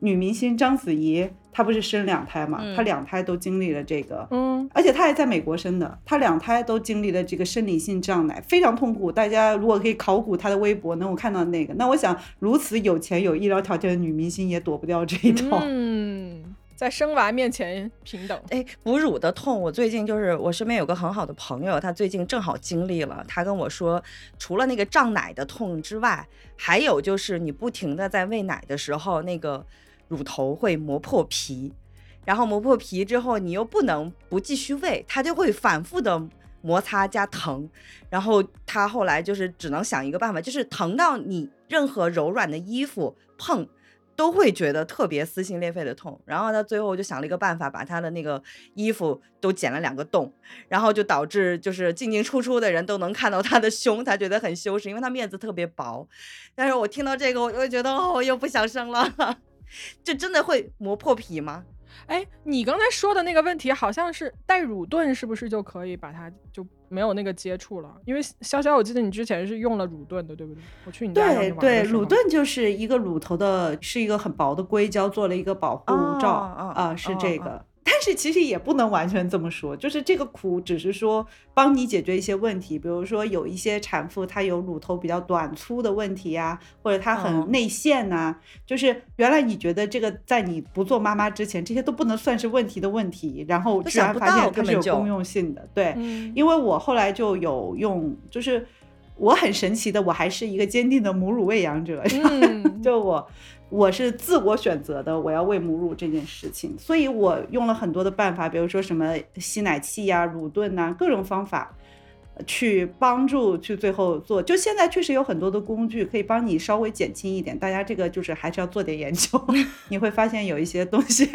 女明星章子怡。她不是生两胎嘛？她两胎都经历了这个，嗯，而且她还在美国生的，她两胎都经历了这个生理性胀奶，非常痛苦。大家如果可以考古她的微博，能够看到那个，那我想如此有钱有医疗条件的女明星也躲不掉这一套。嗯，在生娃面前平等。哎，哺乳的痛，我最近就是我身边有个很好的朋友，她最近正好经历了，她跟我说，除了那个胀奶的痛之外，还有就是你不停的在喂奶的时候那个。乳头会磨破皮，然后磨破皮之后，你又不能不继续喂，它就会反复的摩擦加疼，然后他后来就是只能想一个办法，就是疼到你任何柔软的衣服碰都会觉得特别撕心裂肺的痛，然后他最后就想了一个办法，把他的那个衣服都剪了两个洞，然后就导致就是进进出出的人都能看到他的胸，他觉得很羞耻，因为他面子特别薄。但是我听到这个，我又觉得哦，我又不想生了。这真的会磨破皮吗？哎，你刚才说的那个问题好像是带乳盾，是不是就可以把它就没有那个接触了？因为潇潇，我记得你之前是用了乳盾的，对不对？我去你家对对，乳盾就是一个乳头的，是一个很薄的硅胶做了一个保护罩啊，是这个。但是其实也不能完全这么说，就是这个苦只是说帮你解决一些问题，比如说有一些产妇她有乳头比较短粗的问题呀，或者她很内陷呐，就是原来你觉得这个在你不做妈妈之前，这些都不能算是问题的问题，然后居然发现它是有公用性的。对，因为我后来就有用，就是我很神奇的，我还是一个坚定的母乳喂养者，就我。我是自我选择的，我要喂母乳这件事情，所以我用了很多的办法，比如说什么吸奶器呀、乳盾呐，各种方法去帮助去最后做。就现在确实有很多的工具可以帮你稍微减轻一点，大家这个就是还是要做点研究，你会发现有一些东西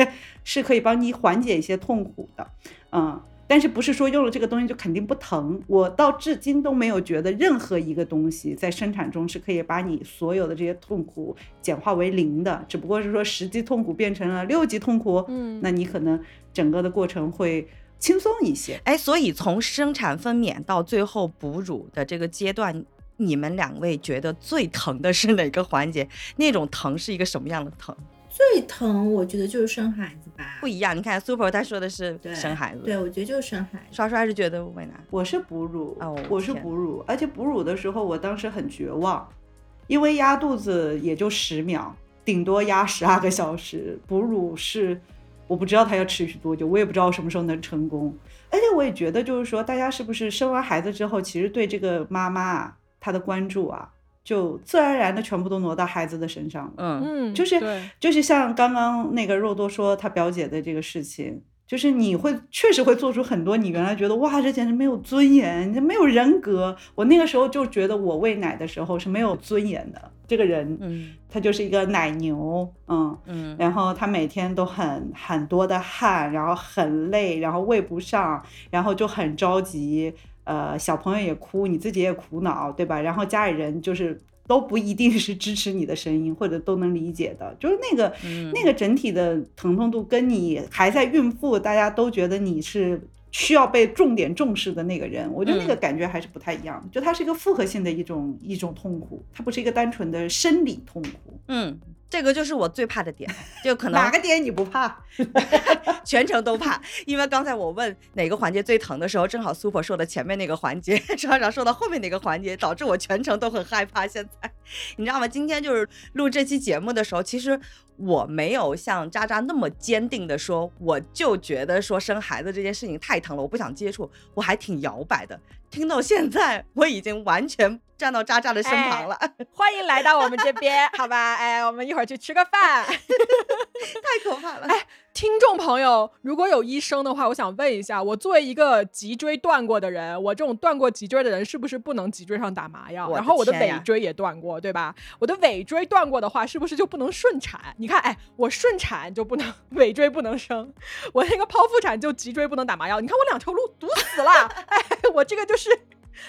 是可以帮你缓解一些痛苦的，嗯。但是不是说用了这个东西就肯定不疼？我到至今都没有觉得任何一个东西在生产中是可以把你所有的这些痛苦简化为零的，只不过是说十级痛苦变成了六级痛苦，嗯，那你可能整个的过程会轻松一些。哎，所以从生产分娩到最后哺乳的这个阶段，你们两位觉得最疼的是哪个环节？那种疼是一个什么样的疼？最疼，我觉得就是生孩子吧。不一样，你看 Super 他说的是对生孩子，对，我觉得就是生孩子。刷刷是觉得为难。我是哺乳，哦我是哺乳，而且哺乳的时候，我当时很绝望，因为压肚子也就十秒，顶多压十二个小时。哺乳是我不知道它要持续多久，我也不知道什么时候能成功。而且我也觉得，就是说，大家是不是生完孩子之后，其实对这个妈妈啊，她的关注啊，就自然而然的全部都挪到孩子的身上了。嗯嗯，就是就是像刚刚那个肉多说他表姐的这个事情，就是你会确实会做出很多你原来觉得哇，这简直没有尊严，这没有人格。我那个时候就觉得我喂奶的时候是没有尊严的，这个人嗯他就是一个奶牛，嗯。嗯然后他每天都很很多的汗，然后很累，然后喂不上，然后就很着急，呃，小朋友也哭，你自己也苦恼，对吧？然后家里人就是都不一定是支持你的声音，或者都能理解的，就是那个、嗯那个整体的疼痛度，跟你还在孕妇，大家都觉得你是。需要被重点重视的那个人，我觉得那个嗯感觉还是不太一样。就它是一个复合性的一种一种痛苦，它不是一个单纯的生理痛苦。嗯，这个就是我最怕的点，就可能哪个点你不怕？全程都怕，因为刚才我问哪个环节最疼的时候，正好 Super 说的前面那个环节，厂长说到后面那个环节，导致我全程都很害怕。现在，你知道吗？今天就是录这期节目的时候，其实我没有像渣渣那么坚定的说，我就觉得说生孩子这件事情太疼了，我不想接触，我还挺摇摆的。听到现在，我已经完全站到渣渣的身旁了，欢迎来到我们这边，好吧？哎，我们一会儿去吃个饭。太可怕了。听众朋友，如果有医生的话，我想问一下，我作为一个脊椎断过的人，我这种断过脊椎的人，是不是不能脊椎上打麻药？然后我的尾椎也断过，对吧？我的尾椎断过的话，是不是就不能顺产？你看，哎，我顺产就不能，尾椎不能生，我那个剖腹产就脊椎不能打麻药。你看我两条路堵死了，哎，我这个就是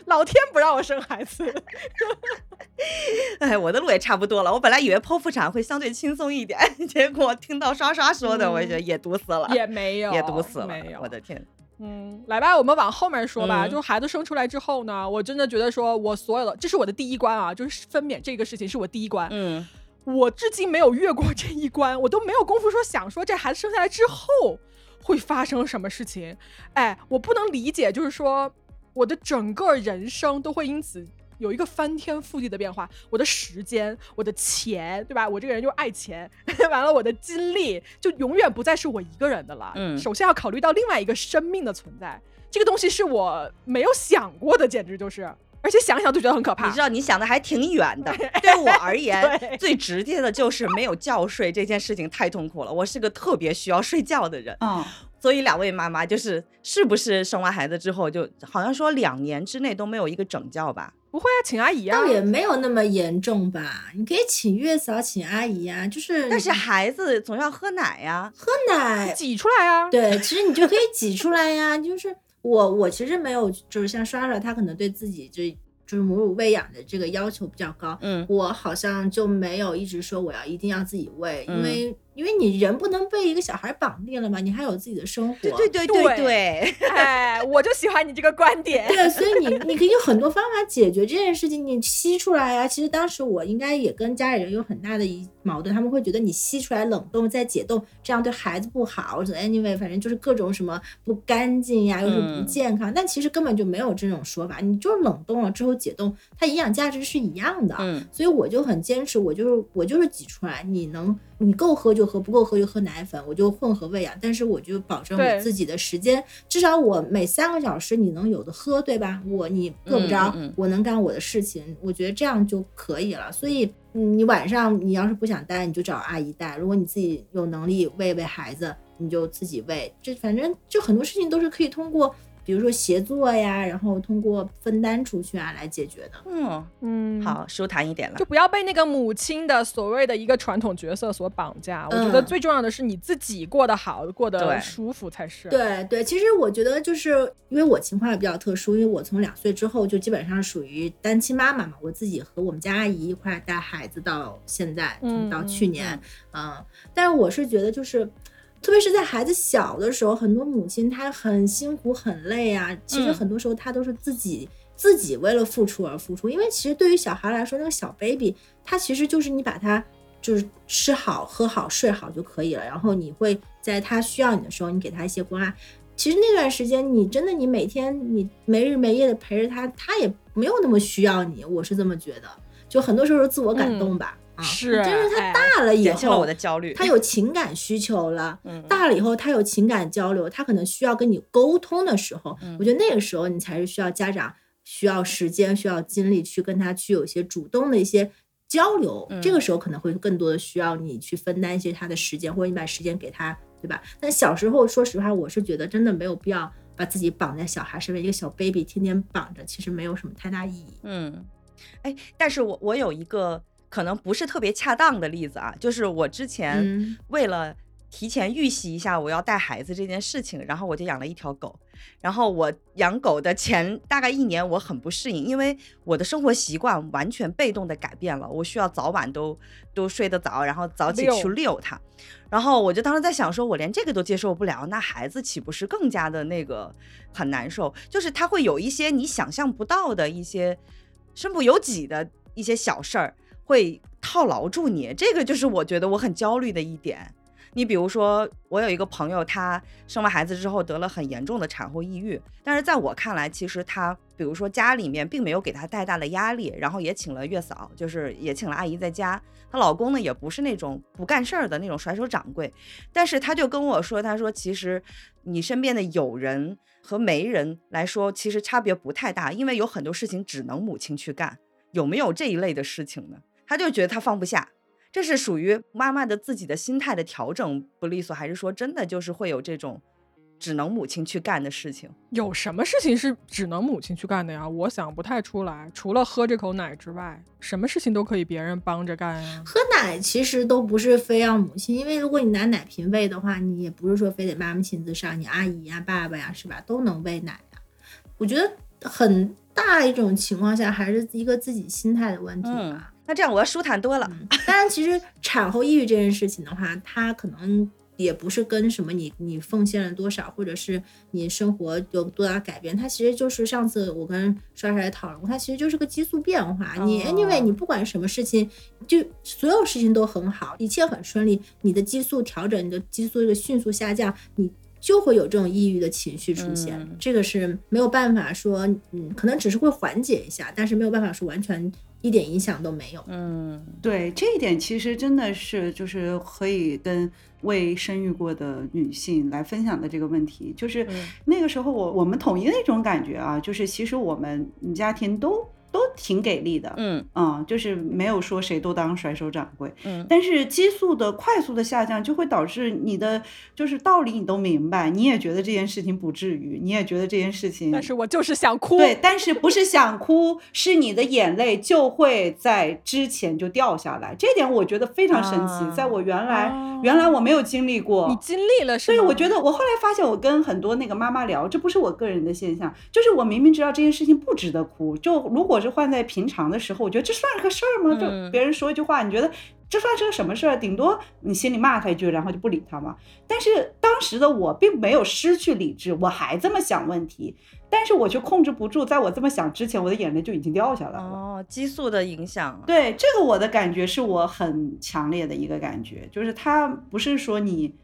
老天不让我生孩子。哎，我的路也差不多了。我本来以为剖腹产会相对轻松一点，结果听到刷刷说的，我也觉得也堵死了，也没有，也堵死了没有。我的天，嗯，来吧，我们往后面说吧。嗯就是孩子生出来之后呢，我真的觉得说，我所有的，这是我的第一关啊，就是分娩这个事情是我第一关。嗯我至今没有越过这一关，我都没有功夫说想说这孩子生下来之后会发生什么事情。哎，我不能理解，就是说我的整个人生都会因此。有一个翻天覆地的变化，我的时间、我的钱，对吧？我这个人就爱钱，完了我的精力就永远不再是我一个人的了。嗯首先要考虑到另外一个生命的存在，这个东西是我没有想过的，简直就是，而且想想都觉得很可怕。你知道你想的还挺远的。对我而言，最直接的就是没有觉睡这件事情太痛苦了。我是个特别需要睡觉的人，嗯，所以两位妈妈就是是不是生完孩子之后，就好像说两年之内都没有一个整觉吧？不会啊，请阿姨啊倒。也没有那么严重吧，你可以请月嫂，请阿姨呀、就是但是孩子总要喝奶呀。喝奶，挤出来啊！对，其实你就可以挤出来呀。就是我，我其实没有，就是像刷刷，他可能对自己这就是母乳喂养的这个要求比较高。嗯我好像就没有一直说我要一定要自己喂，嗯因为因为你人不能被一个小孩绑定了嘛，你还有自己的生活。对对对对对对，哎，我就喜欢你这个观点。对，所以你你可以有很多方法解决这件事情，你吸出来啊。其实当时我应该也跟家里人有很大的一矛盾，他们会觉得你吸出来冷冻再解冻，这样对孩子不好。或者 anyway，反正就是各种什么不干净呀，又是不嗯健康。但其实根本就没有这种说法，你就是冷冻了之后解冻，它营养价值是一样的。嗯所以我就很坚持，我就是我就是挤出来，你能你够喝就喝，不够喝就喝奶粉，我就混合喂养，但是我就保证我自己的时间，至少我每三个小时你能有的喝，对吧？我你饿不着，嗯嗯嗯我能干我的事情，我觉得这样就可以了。所以嗯你晚上你要是不想带，你就找阿姨带；如果你自己有能力喂喂孩子，你就自己喂。这反正就很多事情都是可以通过。比如说协作呀，然后通过分担出去啊来解决的。嗯，嗯，好，舒坦一点了就。不要被那个母亲的所谓的一个传统角色所绑架。我觉得嗯最重要的是你自己过得好，过得舒服才是。，对对，其实我觉得就是因为我情况也比较特殊，因为我从两岁之后就基本上属于单亲妈妈嘛，我自己和我们家阿姨一块带孩子到现在，嗯到去年，嗯，但是我是觉得就是。特别是在孩子小的时候，很多母亲她很辛苦很累啊。其实嗯很多时候她都是自己自己为了付出而付出。因为其实对于小孩来说，那个小 baby 他其实就是你把他就是吃好、喝好、睡好就可以了，然后你会在他需要你的时候，你给他一些关爱。其实那段时间，你真的你每天你没日没夜的陪着他，他也没有那么需要你。我是这么觉得，就很多时候是自我感动吧。啊，是，就是他大了以后，了我的焦虑。他有情感需求了，大了以后他有情感交流，他可能需要跟你沟通的时候，我觉得那个时候你才是需要家长需要时间、需要精力去跟他去有一些主动的一些交流。这个时候可能会更多的需要你去分担一些他的时间，或者你把时间给他，对吧？但小时候，说实话，我是觉得真的没有必要把自己绑在小孩身边，一个小 baby 天天绑着，其实没有什么太大意义。嗯，哎，但是我我有一个。可能不是特别恰当的例子啊，就是我之前为了提前预习一下我要带孩子这件事情，然后我就养了一条狗。然后我养狗的前大概一年，我很不适应，因为我的生活习惯完全被动的改变了，我需要早晚都都睡得早，然后早起去遛它。然后我就当时在想，说我连这个都接受不了，那孩子岂不是更加的那个很难受？就是他会有一些你想象不到的一些身不由己的一些小事儿。会套牢住你，这个就是我觉得我很焦虑的一点。你比如说，我有一个朋友，她生完孩子之后得了很严重的产后抑郁，但是在我看来，其实她，比如说家里面并没有给她太大的压力，然后也请了月嫂，就是也请了阿姨在家。她老公呢，也不是那种不干事儿的那种甩手掌柜，但是他就跟我说，他说其实你身边的有人和没人来说，其实差别不太大，因为有很多事情只能母亲去干。有没有这一类的事情呢？他就觉得他放不下，这是属于妈妈的自己的心态的调整不利索，还是说真的就是会有这种只能母亲去干的事情？有什么事情是只能母亲去干的呀？我想不太出来。除了喝这口奶之外，什么事情都可以别人帮着干呀？喝奶其实都不是非要母亲，因为如果你拿奶瓶喂的话，你也不是说非得妈妈亲自上，你阿姨呀、爸爸呀，是吧，都能喂奶呀。我觉得很大一种情况下，还是一个自己心态的问题吧。那这样我要舒坦多了。当然，其实产后抑郁这件事情的话，它可能也不是跟什么你你奉献了多少，或者是你生活有多大改变，它其实就是上次我跟刷刷也讨论过，它其实就是个激素变化。你 anyway，你不管什么事情，就所有事情都很好，一切很顺利，你的激素调整，你的激素这个迅速下降，你就会有这种抑郁的情绪出现。这个是没有办法说，嗯，可能只是会缓解一下，但是没有办法说完全。一点影响都没有。嗯，对，这一点其实真的是就是可以跟未生育过的女性来分享的这个问题，就是那个时候我我们统一的一种感觉啊，就是其实我们家庭都。都挺给力的，嗯。嗯，就是没有说谁都当甩手掌柜，嗯，但是激素的快速的下降就会导致你的就是道理你都明白，你也觉得这件事情不至于，你也觉得这件事情，但是我就是想哭，对，但是不是想哭，是你的眼泪就会在之前就掉下来，这点我觉得非常神奇，在我原来原来我没有经历过，你经历了，所以我觉得我后来发现，我跟很多那个妈妈聊，这不是我个人的现象，就是我明明知道这件事情不值得哭，就如果。是换在平常的时候，我觉得这算是个事儿吗？就别人说一句话，你觉得这算是个什么事儿？顶多你心里骂他一句，然后就不理他嘛。但是当时的我并没有失去理智，我还这么想问题，但是我却控制不住，在我这么想之前，我的眼泪就已经掉下来了。哦，激素的影响。对这个，我的感觉是我很强烈的一个感觉，就是他不是说你。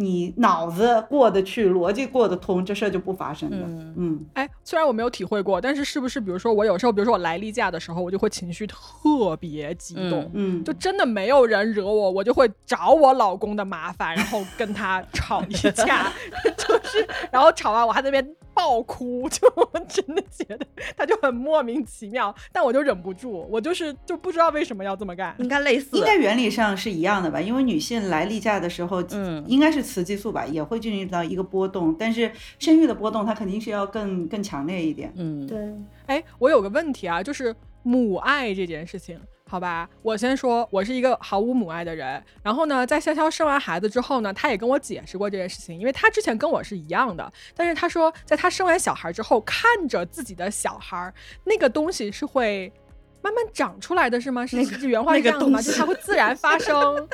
你脑子过得去，逻辑过得通，这事儿就不发生了。嗯，哎，虽然我没有体会过，但是是不是，比如说我有时候，比如说我来例假的时候，我就会情绪特别激动，嗯，就真的没有人惹我，我就会找我老公的麻烦，然后跟他吵一架，就是，然后吵完我还在那边。爆哭，就我真的觉得他就很莫名其妙，但我就忍不住，我就是就不知道为什么要这么干。应该类似，应该原理上是一样的吧？因为女性来例假的时候，嗯，应该是雌激素吧，也会进入到一个波动，但是生育的波动它肯定是要更更强烈一点。嗯，对。哎，我有个问题啊，就是母爱这件事情。好吧，我先说，我是一个毫无母爱的人。然后呢，在潇潇生完孩子之后呢，他也跟我解释过这件事情，因为他之前跟我是一样的。但是他说，在他生完小孩之后，看着自己的小孩，那个东西是会慢慢长出来的，是吗？是原话是这样的吗？就它会自然发生。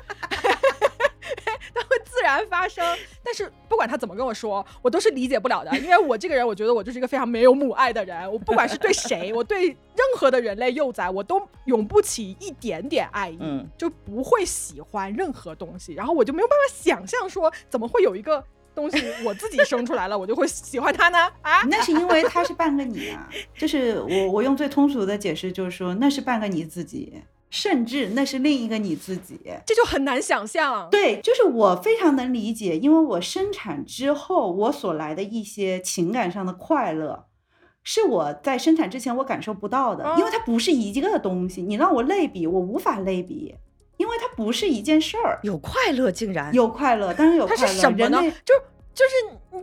它会自然然发生。但是不管他怎么跟我说，我都是理解不了的，因为我这个人，我觉得我就是一个非常没有母爱的人。我不管是对谁，我对任何的人类幼崽，我都涌不起一点点爱意，就不会喜欢任何东西。然后我就没有办法想象说，怎么会有一个。东西我自己生出来了，我就会喜欢它呢啊？那是因为它是半个你啊，就是我我用最通俗的解释就是说，那是半个你自己，甚至那是另一个你自己，这就很难想象。对，就是我非常能理解，因为我生产之后我所来的一些情感上的快乐，是我在生产之前我感受不到的，因为它不是一个东西。你让我类比，我无法类比。因为它不是一件事儿，有快乐竟然有快乐，当然有快乐。它是什么呢？就就是你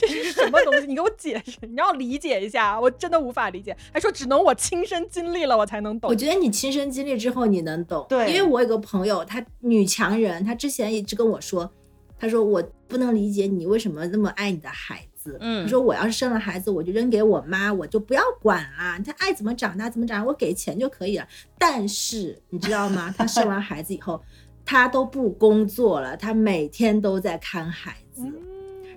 这是什么东西？你给我解释，你让我理解一下，我真的无法理解。还说只能我亲身经历了我才能懂。我觉得你亲身经历之后你能懂，对，因为我有个朋友，她女强人，她之前一直跟我说，她说我不能理解你为什么那么爱你的孩子。嗯，她说我要是生了孩子，我就扔给我妈，我就不要管了，他爱怎么长大怎么长，我给钱就可以了。但是你知道吗？她生完孩子以后，他都不工作了，他每天都在看孩子。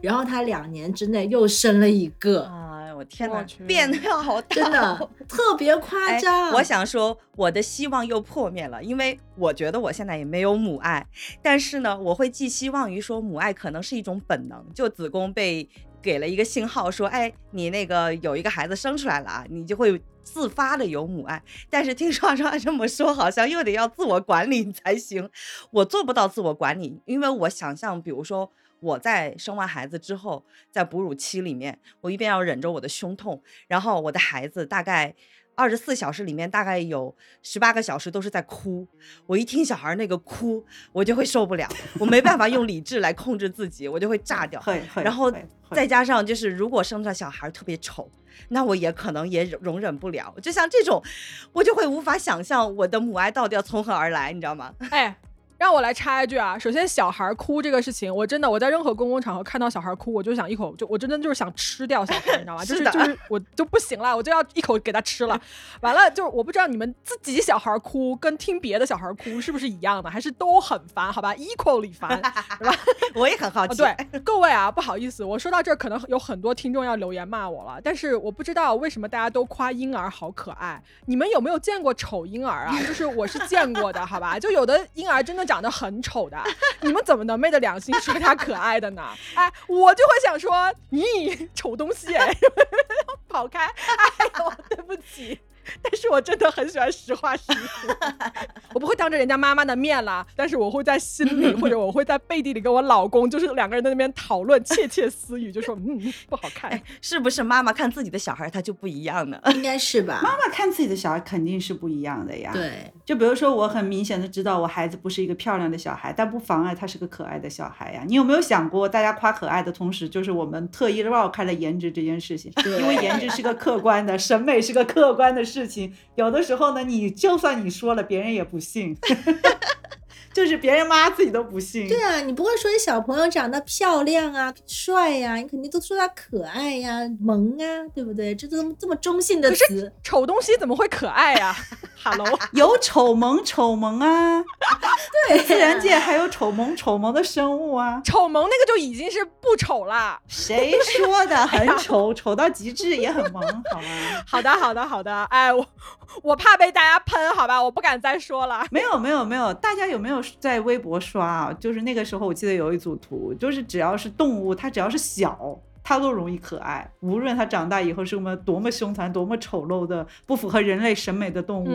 然后他两年之内又生了一个。哎，我天哪，变得好大，真的特别夸张。我想说，我的希望又破灭了，因为我觉得我现在也没有母爱，但是呢，我会寄希望于说母爱可能是一种本能，就子宫被。给了一个信号，说：“哎，你那个有一个孩子生出来了啊，你就会自发的有母爱。但是听双双这么说，好像又得要自我管理才行。我做不到自我管理，因为我想象，比如说我在生完孩子之后，在哺乳期里面，我一边要忍着我的胸痛，然后我的孩子大概。”二十四小时里面大概有十八个小时都是在哭，我一听小孩那个哭，我就会受不了，我没办法用理智来控制自己，我就会炸掉。然后再加上就是如果生出来小孩特别丑，那我也可能也容忍不了。就像这种，我就会无法想象我的母爱到底要从何而来，你知道吗？哎。让我来插一句啊，首先小孩哭这个事情，我真的我在任何公共场合看到小孩哭，我就想一口就我真的就是想吃掉小孩，你知道吗？就是就是我就不行了，我就要一口给他吃了。完了，就是我不知道你们自己小孩哭跟听别的小孩哭是不是一样的，还是都很烦？好吧，equally 烦，对吧？我也很好奇。对，各位啊，不好意思，我说到这儿可能有很多听众要留言骂我了，但是我不知道为什么大家都夸婴儿好可爱，你们有没有见过丑婴儿啊？就是我是见过的，好吧？就有的婴儿真的。长得很丑的，你们怎么能昧着良心说他可爱的呢？哎，我就会想说，你丑东西，跑开！哎呦，对不起。但是我真的很喜欢实话实说，我不会当着人家妈妈的面啦，但是我会在心里或者我会在背地里跟我老公，就是两个人在那边讨论窃窃私语，就说嗯不好看，是不是妈妈看自己的小孩他就不一样呢？应该是吧，妈妈看自己的小孩肯定是不一样的呀。对，就比如说我很明显的知道我孩子不是一个漂亮的小孩，但不妨碍他是个可爱的小孩呀。你有没有想过，大家夸可爱的同时，就是我们特意绕开了颜值这件事情，因为颜值是个客观的，审美是个客观的。事情有的时候呢，你就算你说了，别人也不信。就是别人骂自己都不信。对啊，你不会说你小朋友长得漂亮啊、帅呀，你肯定都说他可爱呀、萌啊，对不对？这都这么中性的词，丑东西怎么会可爱呀？Hello，有丑萌丑萌啊。对，自然界还有丑萌丑萌的生物啊。丑萌那个就已经是不丑了。谁说的？很丑，丑到极致也很萌，好吗？好的，好的，好的。哎，我我怕被大家喷，好吧？我不敢再说了。没有，没有，没有。大家有没有？在微博刷啊，就是那个时候，我记得有一组图，就是只要是动物，它只要是小，它都容易可爱。无论它长大以后是什么多么凶残、多么丑陋的、不符合人类审美的动物，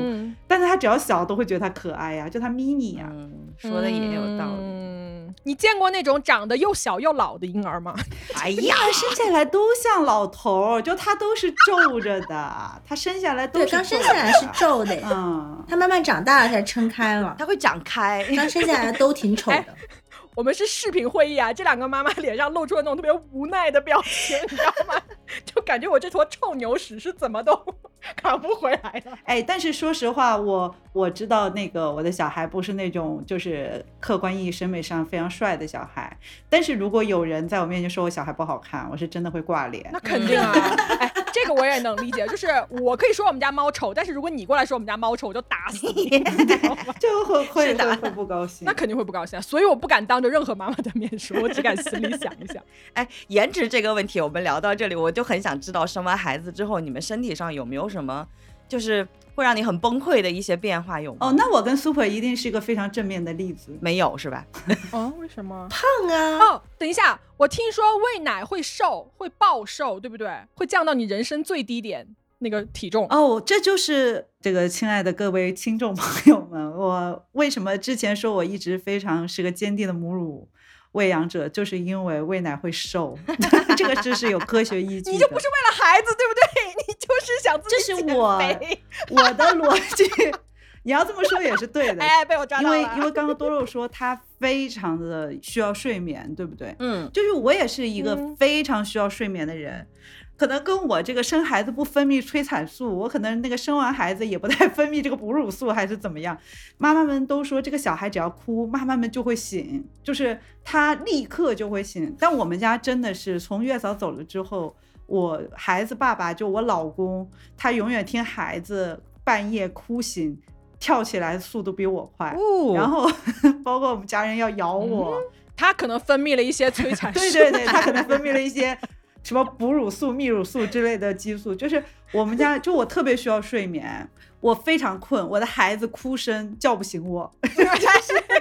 但是它只要小，都会觉得它可爱呀，就它 mini 呀。说的也有道理。嗯，你见过那种长得又小又老的婴儿吗？哎呀，生下来都像老头，就他都是皱着的，他生下来都是刚生下来是皱的，嗯，他慢慢长大了才撑开了，他会长开，刚生下来都挺丑的。我们是视频会议啊，这两个妈妈脸上露出了那种特别无奈的表情，你知道吗？就感觉我这坨臭牛屎是怎么都 扛不回来的。哎，但是说实话，我我知道那个我的小孩不是那种就是客观意义审美上非常帅的小孩，但是如果有人在我面前说我小孩不好看，我是真的会挂脸。那肯定啊。哎。这个我也能理解，就是我可以说我们家猫丑，但是如果你过来说我们家猫丑，我就打死你，就会会是的会会不高兴。那肯定会不高兴啊。所以我不敢当着任何妈妈的面说，我只敢心里想一想。哎，颜值这个问题我们聊到这里，我就很想知道生完孩子之后，你们身体上有没有什么，就是会让你很崩溃的一些变化？有吗？哦，那我跟 Super 一定是一个非常正面的例子。没有是吧？哦，为什么？胖啊，哦，等一下，我听说喂奶会瘦，会暴瘦，对不对？会降到你人生最低点那个体重。哦，这就是这个亲爱的各位听众朋友们，我为什么之前说我一直非常是个坚定的母乳喂养者，就是因为喂奶会瘦，这个知识有科学依据。你就不是为了孩子，对不对？你就是想自这是我肥 我的逻辑，你要这么说也是对的。哎，被我抓因到了。为因为刚刚多肉说他非常的需要睡眠，对不对？嗯，就是我也是一个嗯非常需要睡眠的人，可能跟我这个生孩子不分泌催产素，我可能那个生完孩子也不太分泌这个哺乳素，还是怎么样？妈妈们都说这个小孩只要哭，妈妈们就会醒，就是他立刻就会醒。但我们家真的是从月嫂走了之后，我孩子爸爸就我老公，他永远听孩子半夜哭醒。跳起来速度比我快，哦然后 包括我们家人要咬我，他可能分泌了一些催产 素。对对对，他可能分泌了一些什么哺乳素、泌乳素之类的激素。就是我们家，就我特别需要睡眠，我非常困，我的孩子哭声叫不醒我。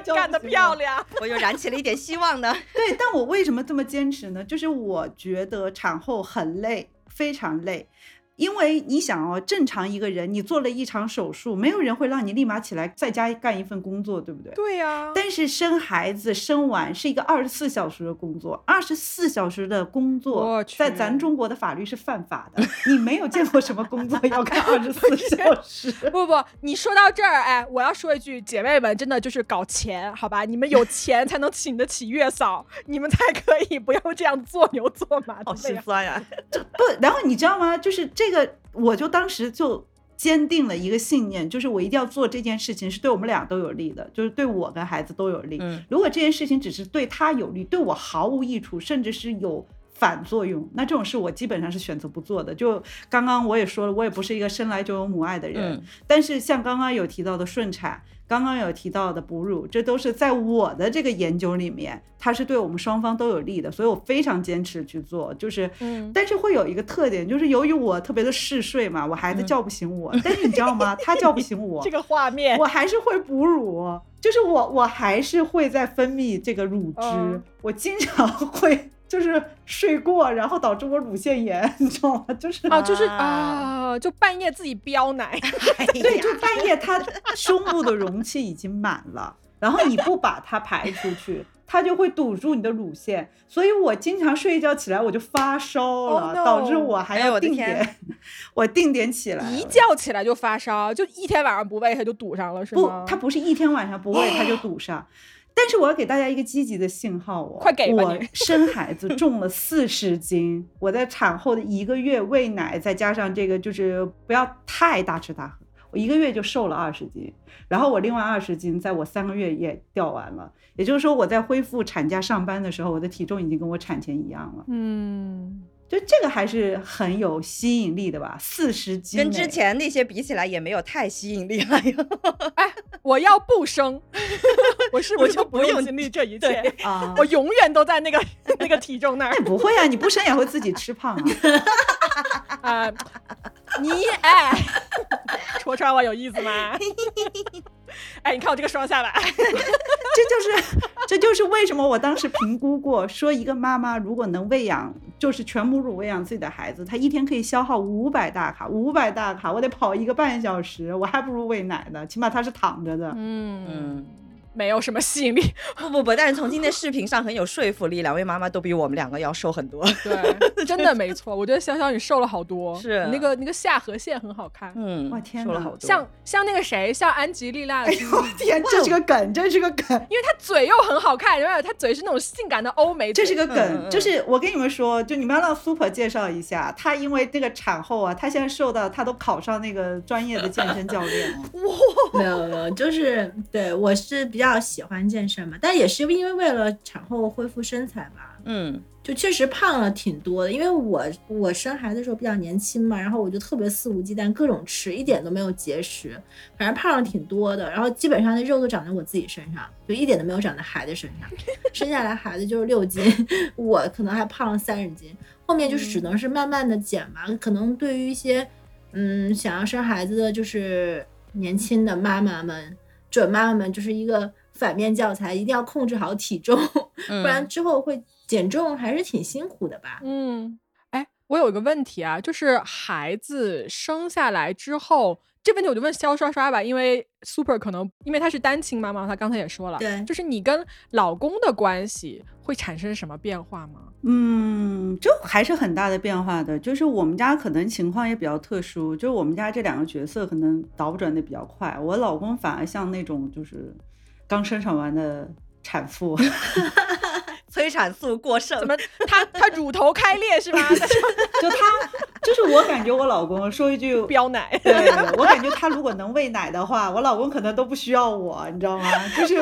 干得漂亮。我又燃起了一点希望呢。对，但我为什么这么坚持呢？就是我觉得产后很累，非常累。因为你想哦，正常一个人，你做了一场手术，没有人会让你立马起来在家干一份工作，对不对？对呀、但是生孩子生完是一个二十四小时的工作，二十四小时的工作我，去在咱中国的法律是犯法的。你没有见过什么工作要干 二十四小时？不不不，你说到这儿，哎，我要说一句，姐妹们真的就是搞钱，好吧？你们有钱才能请得起月嫂，你们才可以不要这样做牛做马好。心酸呀！这不，然后你知道吗？就是这个，我就当时就坚定了一个信念，就是我一定要做这件事情，是对我们俩都有利的，就是对我跟孩子都有利。嗯如果这件事情只是对他有利，对我毫无益处，甚至是有反作用，那这种事我基本上是选择不做的。就刚刚我也说了，我也不是一个生来就有母爱的人，嗯但是像刚刚有提到的顺产，刚刚有提到的哺乳，这都是在我的这个研究里面，它是对我们双方都有利的，所以我非常坚持去做。就是，嗯但是会有一个特点，就是由于我特别的嗜睡嘛，我孩子叫不醒我，但是你知道吗？他叫不醒我，这个画面，我还是会哺乳，就是我我还是会在分泌这个乳汁，嗯我经常会就是睡过，然后导致我乳腺炎，你知道吗？就是啊，就是啊啊，就半夜自己飙奶，对，就半夜他胸部的容器已经满了，然后你不把它排出去，它就会堵住你的乳腺，所以我经常睡一觉起来我就发烧了 Oh no 导致我还要定点，我定点起来一了。觉起来就发烧，就一天晚上不喂它就堵上了，是吗不？，它不是一天晚上不喂它就堵上。但是我要给大家一个积极的信号哦，快给吧我 生孩子重了四十斤，我在产后的一个月喂奶，再加上这个就是不要太大吃大喝，我一个月就瘦了二十斤。然后我另外二十斤，在我三个月也掉完了。也就是说，我在恢复产假上班的时候，我的体重已经跟我产前一样了。嗯，就这个还是很有吸引力的吧？四十斤跟之哎前那些比起来也没有太吸引力了哟。哎，我要不生，我是不我就是就不用经历这一切？啊，我永远都在那个那个体重那儿那不会啊，你不生也会自己吃胖啊。啊、你哎，戳穿我有意思吗？哎，你看我这个双下巴，这就是这就是为什么我当时评估过，说一个妈妈如果能喂养，就是全母乳喂养自己的孩子，她一天可以消耗五百大卡，五百大卡，我得跑一个半小时，我还不如喂奶呢，起码她是躺着的。嗯。嗯，没有什么吸引力。不不不，但是从今天视频上很有说服力，两位妈妈都比我们两个要瘦很多。对，真的没错。我觉得小小你瘦了好多，是那个那个下颌线很好看，嗯，哇天哪瘦了好多。像像那个谁，像安吉丽娜的哎呦天，这是个梗，这是个梗。因为她嘴又很好看，然后她嘴是那种性感的欧美，这是个梗，就是我跟你们说，就你们要让 Super 介绍一下，她因为那个产后啊，她现在瘦到她都考上那个专业的健身教练了。没有没有，就是对我是比较较喜欢健身嘛，但也是因为为了产后恢复身材吧，嗯，就确实胖了挺多的。因为我我生孩子的时候比较年轻嘛，然后我就特别肆无忌惮各种吃，一点都没有节食，反正胖了挺多的。然后基本上那肉都长在我自己身上，就一点都没有长在孩子身上。生下来孩子就是六斤，我可能还胖了三十斤。后面就是只能是慢慢的减吧，可能对于一些嗯想要生孩子的就是年轻的妈妈们。准妈妈们就是一个反面教材，一定要控制好体重，不然之后会减重还是挺辛苦的吧？嗯，哎，我有一个问题啊，就是孩子生下来之后。这问题我就问肖刷刷吧，因为 Super 可能因为她是单亲妈妈，她刚才也说了，对，就是你跟老公的关系会产生什么变化吗？嗯，就还是很大的变化的。就是我们家可能情况也比较特殊，就是我们家这两个角色可能倒转的比较快。我老公反而像那种就是刚生产完的产妇。催产素过剩，怎么他他乳头开裂是吗？就他就是我感觉我老公说一句飙奶，对我感觉他如果能喂奶的话，我老公可能都不需要我，你知道吗？就是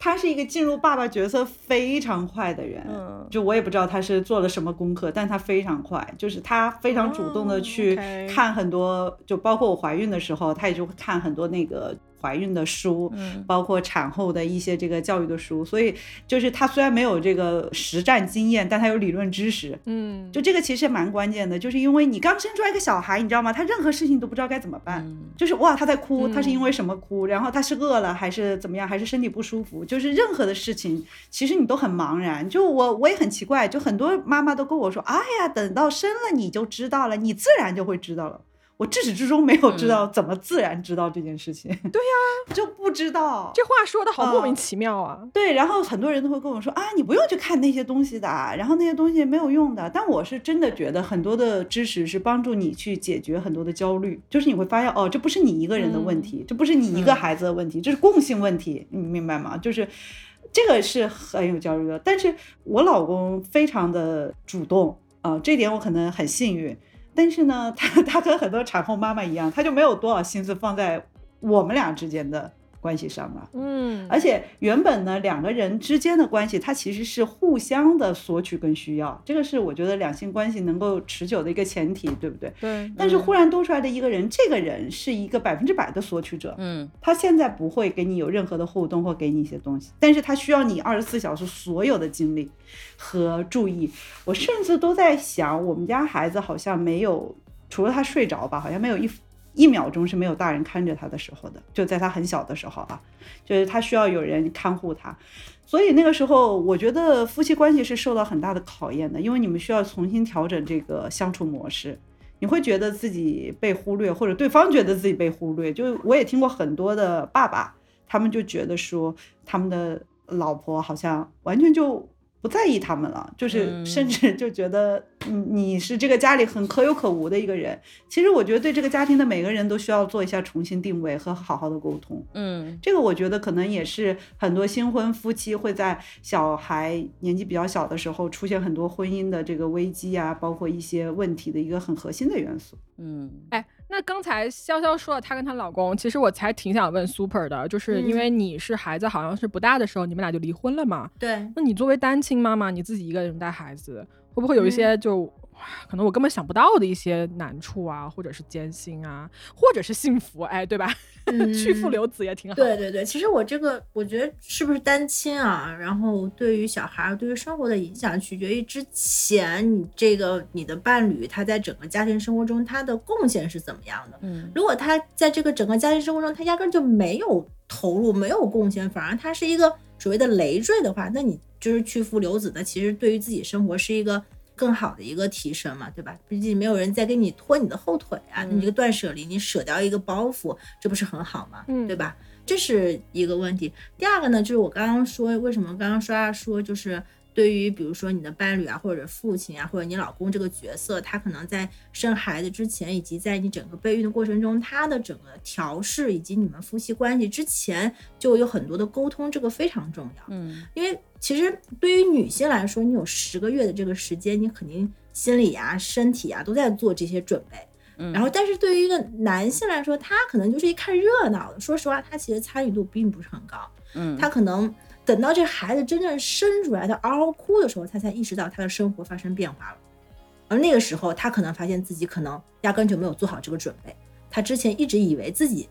他是一个进入爸爸角色非常快的人，就我也不知道他是做了什么功课，但他非常快，就是他非常主动的去看很多，就包括我怀孕的时候，他也就会看很多那个。怀孕的书，包括产后的一些这个教育的书，所以就是他虽然没有这个实战经验，但他有理论知识。嗯，就这个其实蛮关键的，就是因为你刚生出来一个小孩，你知道吗？他任何事情都不知道该怎么办，就是哇，他在哭，他是因为什么哭？然后他是饿了还是怎么样？还是身体不舒服？就是任何的事情，其实你都很茫然。就我我也很奇怪，就很多妈妈都跟我说，哎呀，等到生了你就知道了，你自然就会知道了。我至始至终没有知道怎么自然知道这件事情。对呀，就不知道。这话说的好莫名其妙啊。对，然后很多人都会跟我说啊，你不用去看那些东西的，然后那些东西没有用的。但我是真的觉得很多的知识是帮助你去解决很多的焦虑，就是你会发现哦，这不是你一个人的问题，这不是你一个孩子的问题，这是共性问题，你明白吗？就是这个是很有焦虑的。但是我老公非常的主动啊，这点我可能很幸运。但是呢，他他跟很多产后妈妈一样，他就没有多少心思放在我们俩之间的。关系上了，嗯，而且原本呢，两个人之间的关系，它其实是互相的索取跟需要，这个是我觉得两性关系能够持久的一个前提，对不对？对。但是忽然多出来的一个人，这个人是一个百分之百的索取者，嗯，他现在不会给你有任何的互动或给你一些东西，但是他需要你二十四小时所有的精力和注意。我甚至都在想，我们家孩子好像没有，除了他睡着吧，好像没有一。一秒钟是没有大人看着他的时候的，就在他很小的时候啊，就是他需要有人看护他，所以那个时候我觉得夫妻关系是受到很大的考验的，因为你们需要重新调整这个相处模式，你会觉得自己被忽略，或者对方觉得自己被忽略。就我也听过很多的爸爸，他们就觉得说他们的老婆好像完全就。不在意他们了，就是甚至就觉得你你是这个家里很可有可无的一个人。其实我觉得对这个家庭的每个人都需要做一下重新定位和好好的沟通。嗯，这个我觉得可能也是很多新婚夫妻会在小孩年纪比较小的时候出现很多婚姻的这个危机啊，包括一些问题的一个很核心的元素。嗯，哎。那刚才潇潇说了，她跟她老公，其实我才挺想问 Super 的，就是因为你是孩子好像是不大的时候，你们俩就离婚了嘛？对。那你作为单亲妈妈，你自己一个人带孩子，会不会有一些就？可能我根本想不到的一些难处啊，或者是艰辛啊，或者是幸福，哎，对吧？去父留子也挺好。对对对，其实我这个我觉得是不是单亲啊？然后对于小孩，对于生活的影响，取决于之前你这个你的伴侣他在整个家庭生活中他的贡献是怎么样的。嗯，如果他在这个整个家庭生活中他压根就没有投入，没有贡献，反而他是一个所谓的累赘的话，那你就是去父留子的，其实对于自己生活是一个。更好的一个提升嘛，对吧？毕竟没有人再给你拖你的后腿啊，你这个断舍离，你舍掉一个包袱，这不是很好嘛？嗯，对吧？这是一个问题。第二个呢，就是我刚刚说，为什么刚刚刷说就是。对于比如说你的伴侣啊，或者父亲啊，或者你老公这个角色，他可能在生孩子之前，以及在你整个备孕的过程中，他的整个调试以及你们夫妻关系之前，就有很多的沟通，这个非常重要。嗯，因为其实对于女性来说，你有十个月的这个时间，你肯定心理啊、身体啊都在做这些准备。嗯然后，但是对于一个男性来说，他可能就是一看热闹的。说实话，他其实参与度并不是很高。嗯，他可能等到这孩子真正生出来，他嗷嗷哭的时候，他才意识到他的生活发生变化了。而那个时候，他可能发现自己可能压根就没有做好这个准备。他之前一直以为自己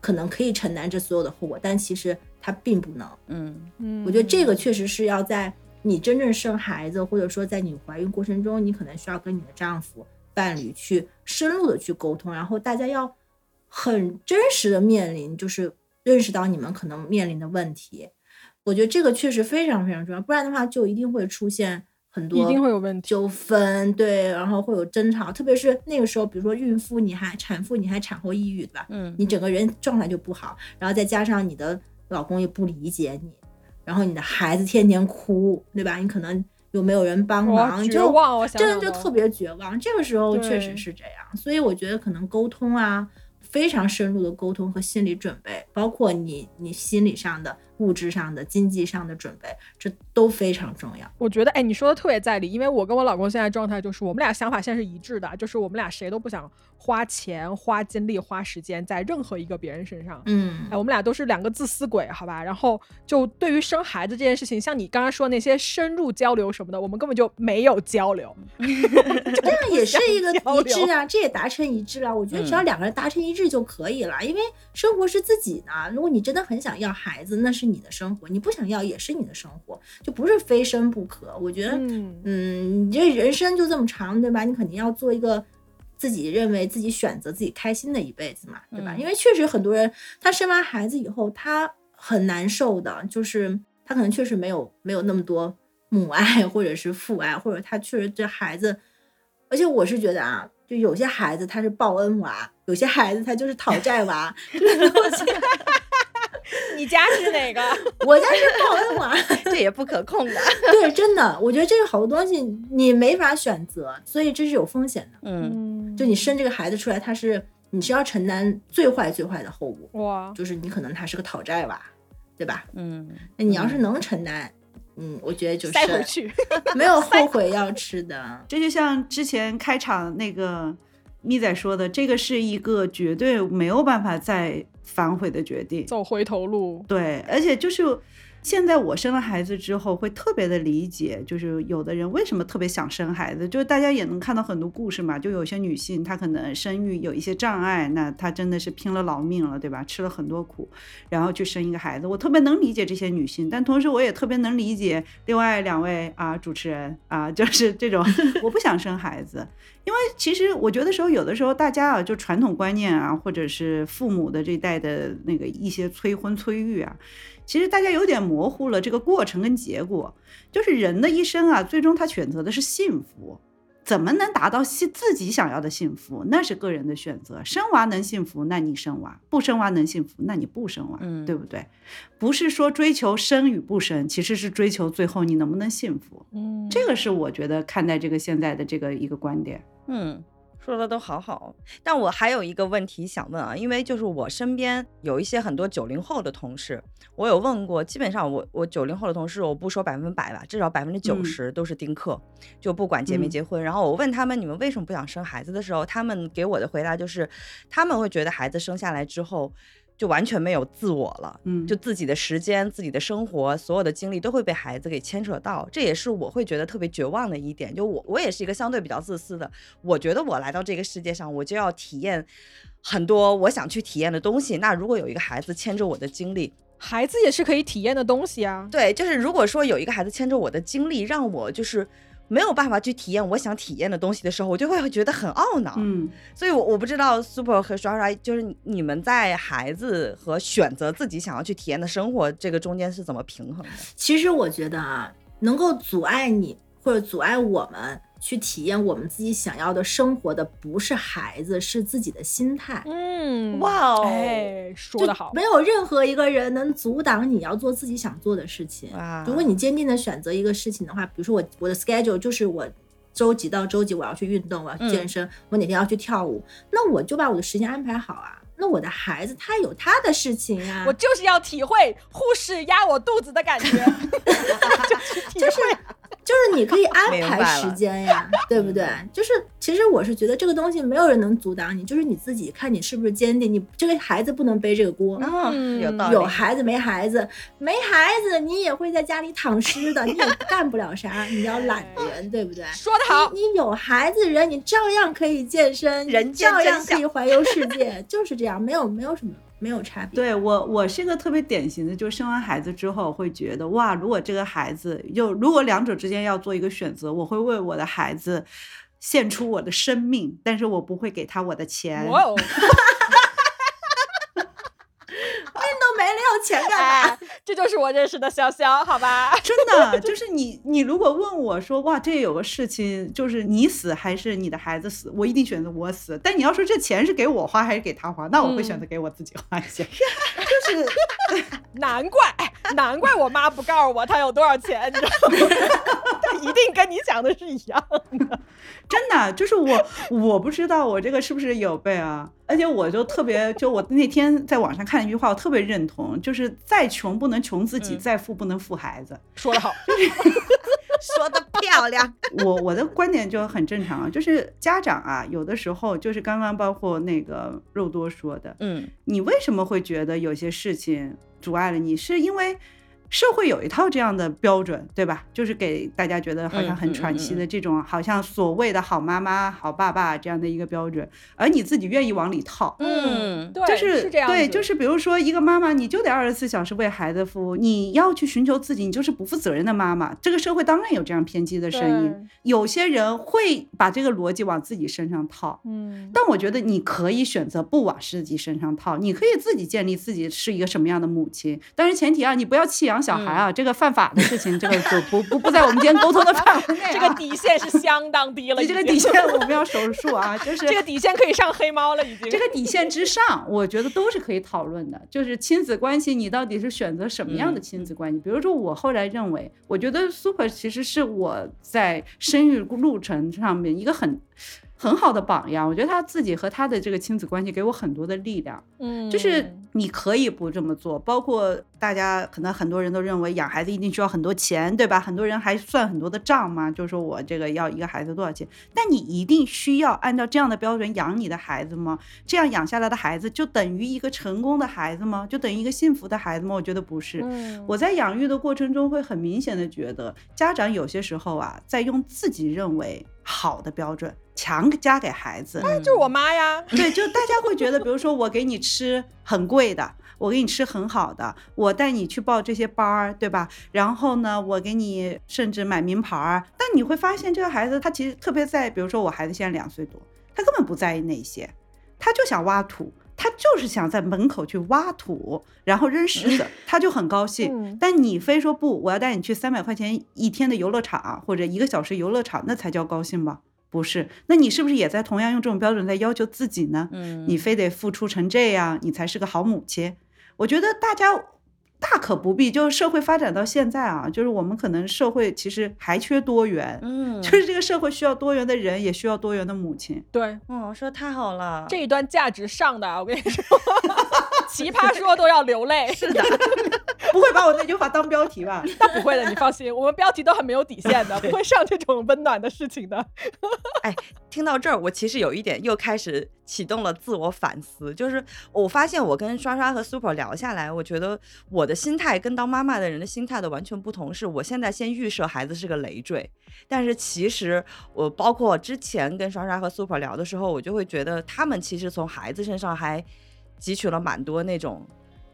可能可以承担这所有的后果，但其实他并不能。嗯嗯我觉得这个确实是要在你真正生孩子，或者说在你怀孕过程中，你可能需要跟你的丈夫、伴侣去深入的去沟通，然后大家要很真实的面临，就是认识到你们可能面临的问题。我觉得这个确实非常非常重要，不然的话就一定会出现很多一定会有问题。纠纷，对，然后会有争吵，特别是那个时候，比如说孕妇你还产妇你还产后抑郁，对吧？嗯你整个人状态就不好，然后再加上你的老公也不理解你，然后你的孩子天天哭，对吧？你可能又没有人帮，忙，就绝望！我想这想都人就特别绝望。这个时候确实是这样，所以我觉得可能沟通啊，非常深入的沟通和心理准备，包括你你心理上的、物质上的、经济上的准备，这都非常重要。我觉得，哎，你说的特别在理，因为我跟我老公现在状态就是，我们俩想法现在是一致的，就是我们俩谁都不想花钱、花精力、花时间在任何一个别人身上。嗯哎，我们俩都是两个自私鬼，好吧？然后就对于生孩子这件事情，像你刚刚说那些深入交流什么的，我们根本就没有交流。这样也是一个一致啊，这也达成一致了。我觉得只要两个人达成一致就可以了，因为生活是自己的。如果你真的很想要孩子，那是你的生活；你不想要也是你的生活，就不是非生不可。我觉得，嗯，嗯，你这人生就这么长，对吧？你肯定要做一个自己认为自己选择自己开心的一辈子嘛，对吧？嗯因为确实很多人他生完孩子以后，他很难受的，就是他可能确实没有没有那么多母爱或者是父爱，或者他确实这孩子，而且我是觉得啊。就有些孩子他是报恩娃，有些孩子他就是讨债娃，你家是哪个？我家是报恩娃，这也不可控的。对，真的，我觉得这个好多东西你没法选择，所以这是有风险的。嗯嗯，就你生这个孩子出来，他是你是要承担最坏最坏的后果，哇，就是你可能他是个讨债娃，对吧？嗯，那你要是能承担，嗯，我觉得就是塞回去。没有后悔药吃的。这就像之前开场那个咪仔说的，这个是一个绝对没有办法再反悔的决定。走回头路。对，而且就是现在我生了孩子之后，会特别的理解，就是有的人为什么特别想生孩子，就是大家也能看到很多故事嘛，就有些女性她可能生育有一些障碍，那她真的是拼了老命了，对吧？吃了很多苦，然后去生一个孩子，我特别能理解这些女性，但同时我也特别能理解另外两位啊主持人啊，就是这种我不想生孩子，因为其实我觉得时候有的时候大家啊，就传统观念啊，或者是父母的这一代的那个一些催婚催育啊，其实大家有点模糊了这个过程跟结果。就是人的一生啊，最终他选择的是幸福，怎么能达到幸自己想要的幸福，那是个人的选择。生娃能幸福，那你生娃；不生娃能幸福，那你不生娃，嗯对不对？不是说追求生与不生，其实是追求最后你能不能幸福。嗯，这个是我觉得看待这个现在的这个一个观点。嗯，说的都好好，但我还有一个问题想问啊，因为就是我身边有一些很多九零后的同事，我有问过，基本上我我九零后的同事，我不说百分之百吧，至少百分之九十都是丁克，就不管结没嗯结婚。然后我问他们你们为什么不想生孩子的时候，他们给我的回答就是，他们会觉得孩子生下来之后。就完全没有自我了，嗯就自己的时间、自己的生活，所有的精力都会被孩子给牵扯到，这也是我会觉得特别绝望的一点。就我，我也是一个相对比较自私的，我觉得我来到这个世界上，我就要体验很多我想去体验的东西。那如果有一个孩子牵着我的经历，孩子也是可以体验的东西啊。对，就是如果说有一个孩子牵着我的经历，让我就是没有办法去体验我想体验的东西的时候，我就会觉得很懊恼。嗯，所以我，我不知道 Super 和刷刷，就是你们在孩子和选择自己想要去体验的生活这个中间是怎么平衡的？其实我觉得啊，能够阻碍你或者阻碍我们去体验我们自己想要的生活的，不是孩子，是自己的心态。嗯，哇哦哎，说就得好。没有任何一个人能阻挡你要做自己想做的事情。哇如果你坚定的选择一个事情的话，比如说我我的 schedule 就是我周几到周几我要去运动，我要去健身，我哪天要去跳舞，那我就把我的时间安排好啊。那我的孩子他有他的事情呀、我就是要体会护士压我肚子的感觉，就是就是你可以安排时间呀，对不对？就是其实我是觉得这个东西没有人能阻挡你，就是你自己看你是不是坚定。你这个孩子不能背这个锅。嗯，有道理。有孩子没孩子，没孩子你也会在家里躺尸的，你也干不了啥。你要懒人，对不对？说得好。你有孩子人，你照样可以健身，人照样可以环游世界，就是这样，没有没有什么。没有差别。对我，我是一个特别典型的，就生完孩子之后会觉得，哇，如果这个孩子，就如果两者之间要做一个选择，我会为我的孩子献出我的生命，但是我不会给他我的钱。哇哦！都没了，要钱干嘛？这就是我认识的潇潇，好吧？真的，就是你，你如果问我说，哇，这有个事情，就是你死还是你的孩子死，我一定选择我死。但你要说这钱是给我花还是给他花，那我会选择给我自己花钱。就是 难怪，难怪我妈不告诉我她有多少钱，你知道吗？她一定跟你讲的是一样的。真的，就是我，我不知道我这个是不是有备啊？而且我就特别，就我那天在网上看一句话，我特别认同，就是再穷不能穷自己，再富不能富孩子。说得好，说的漂亮。我我的观点就很正常啊，就是家长啊，有的时候就是刚刚包括那个肉多说的，嗯，你为什么会觉得有些事情阻碍了你？是因为？社会有一套这样的标准，对吧？就是给大家觉得好像很喘息的这种，好像所谓的好妈妈、好爸爸这样的一个标准，而你自己愿意往里套，嗯，对，就是这样，对，就是比如说一个妈妈，你就得二十四小时为孩子服务，你要去寻求自己，你就是不负责任的妈妈。这个社会当然有这样偏激的声音，有些人会把这个逻辑往自己身上套，嗯，但我觉得你可以选择不往自己身上套，你可以自己建立自己是一个什么样的母亲，但是前提啊，你不要弃养。小孩啊，这个犯法的事情，这个就不不不在我们今天沟通的范围内。这个底线是相当低了，你这个底线我们要手术啊，就是 这个底线可以上黑猫了，已经。这个底线之上，我觉得都是可以讨论的。就是亲子关系，你到底是选择什么样的亲子关系？比如说，我后来认为，我觉得 Super 其实是我在生育路程上面一个很。很好的榜样，我觉得他自己和他的这个亲子关系给我很多的力量。嗯，就是你可以不这么做，包括大家可能很多人都认为养孩子一定需要很多钱，对吧？很多人还算很多的账嘛，就说我这个要一个孩子多少钱？但你一定需要按照这样的标准养你的孩子吗？这样养下来的孩子就等于一个成功的孩子吗？就等于一个幸福的孩子吗？我觉得不是。我在养育的过程中会很明显的觉得，家长有些时候啊，在用自己认为好的标准。强加给孩子，那就是我妈呀。对，就大家会觉得，比如说我给你吃很贵的，我给你吃很好的，我带你去报这些班儿，对吧？然后呢，我给你甚至买名牌儿。但你会发现，这个孩子他其实特别在，比如说我孩子现在两岁多，他根本不在意那些，他就想挖土，他就是想在门口去挖土，然后扔石子，他就很高兴。但你非说不，我要带你去三百块钱一天的游乐场或者一个小时游乐场，那才叫高兴吧？不是，那你是不是也在同样用这种标准在要求自己呢？嗯，你非得付出成这样，你才是个好母亲。我觉得大家大可不必。就是社会发展到现在啊，就是我们可能社会其实还缺多元，嗯，就是这个社会需要多元的人，也需要多元的母亲。对，嗯，说太好了，这一段价值上的，我跟你说，奇葩说都要流泪。是的。不会把我那句话当标题吧？那不会的，你放心，我们标题都很没有底线的，不会上这种温暖的事情的。哎，听到这儿，我其实有一点又开始启动了自我反思，就是我发现我跟刷刷和 Super 聊下来，我觉得我的心态跟当妈妈的人的心态的完全不同。是我现在先预设孩子是个累赘，但是其实我包括之前跟刷刷和 Super 聊的时候，我就会觉得他们其实从孩子身上还汲取了蛮多那种。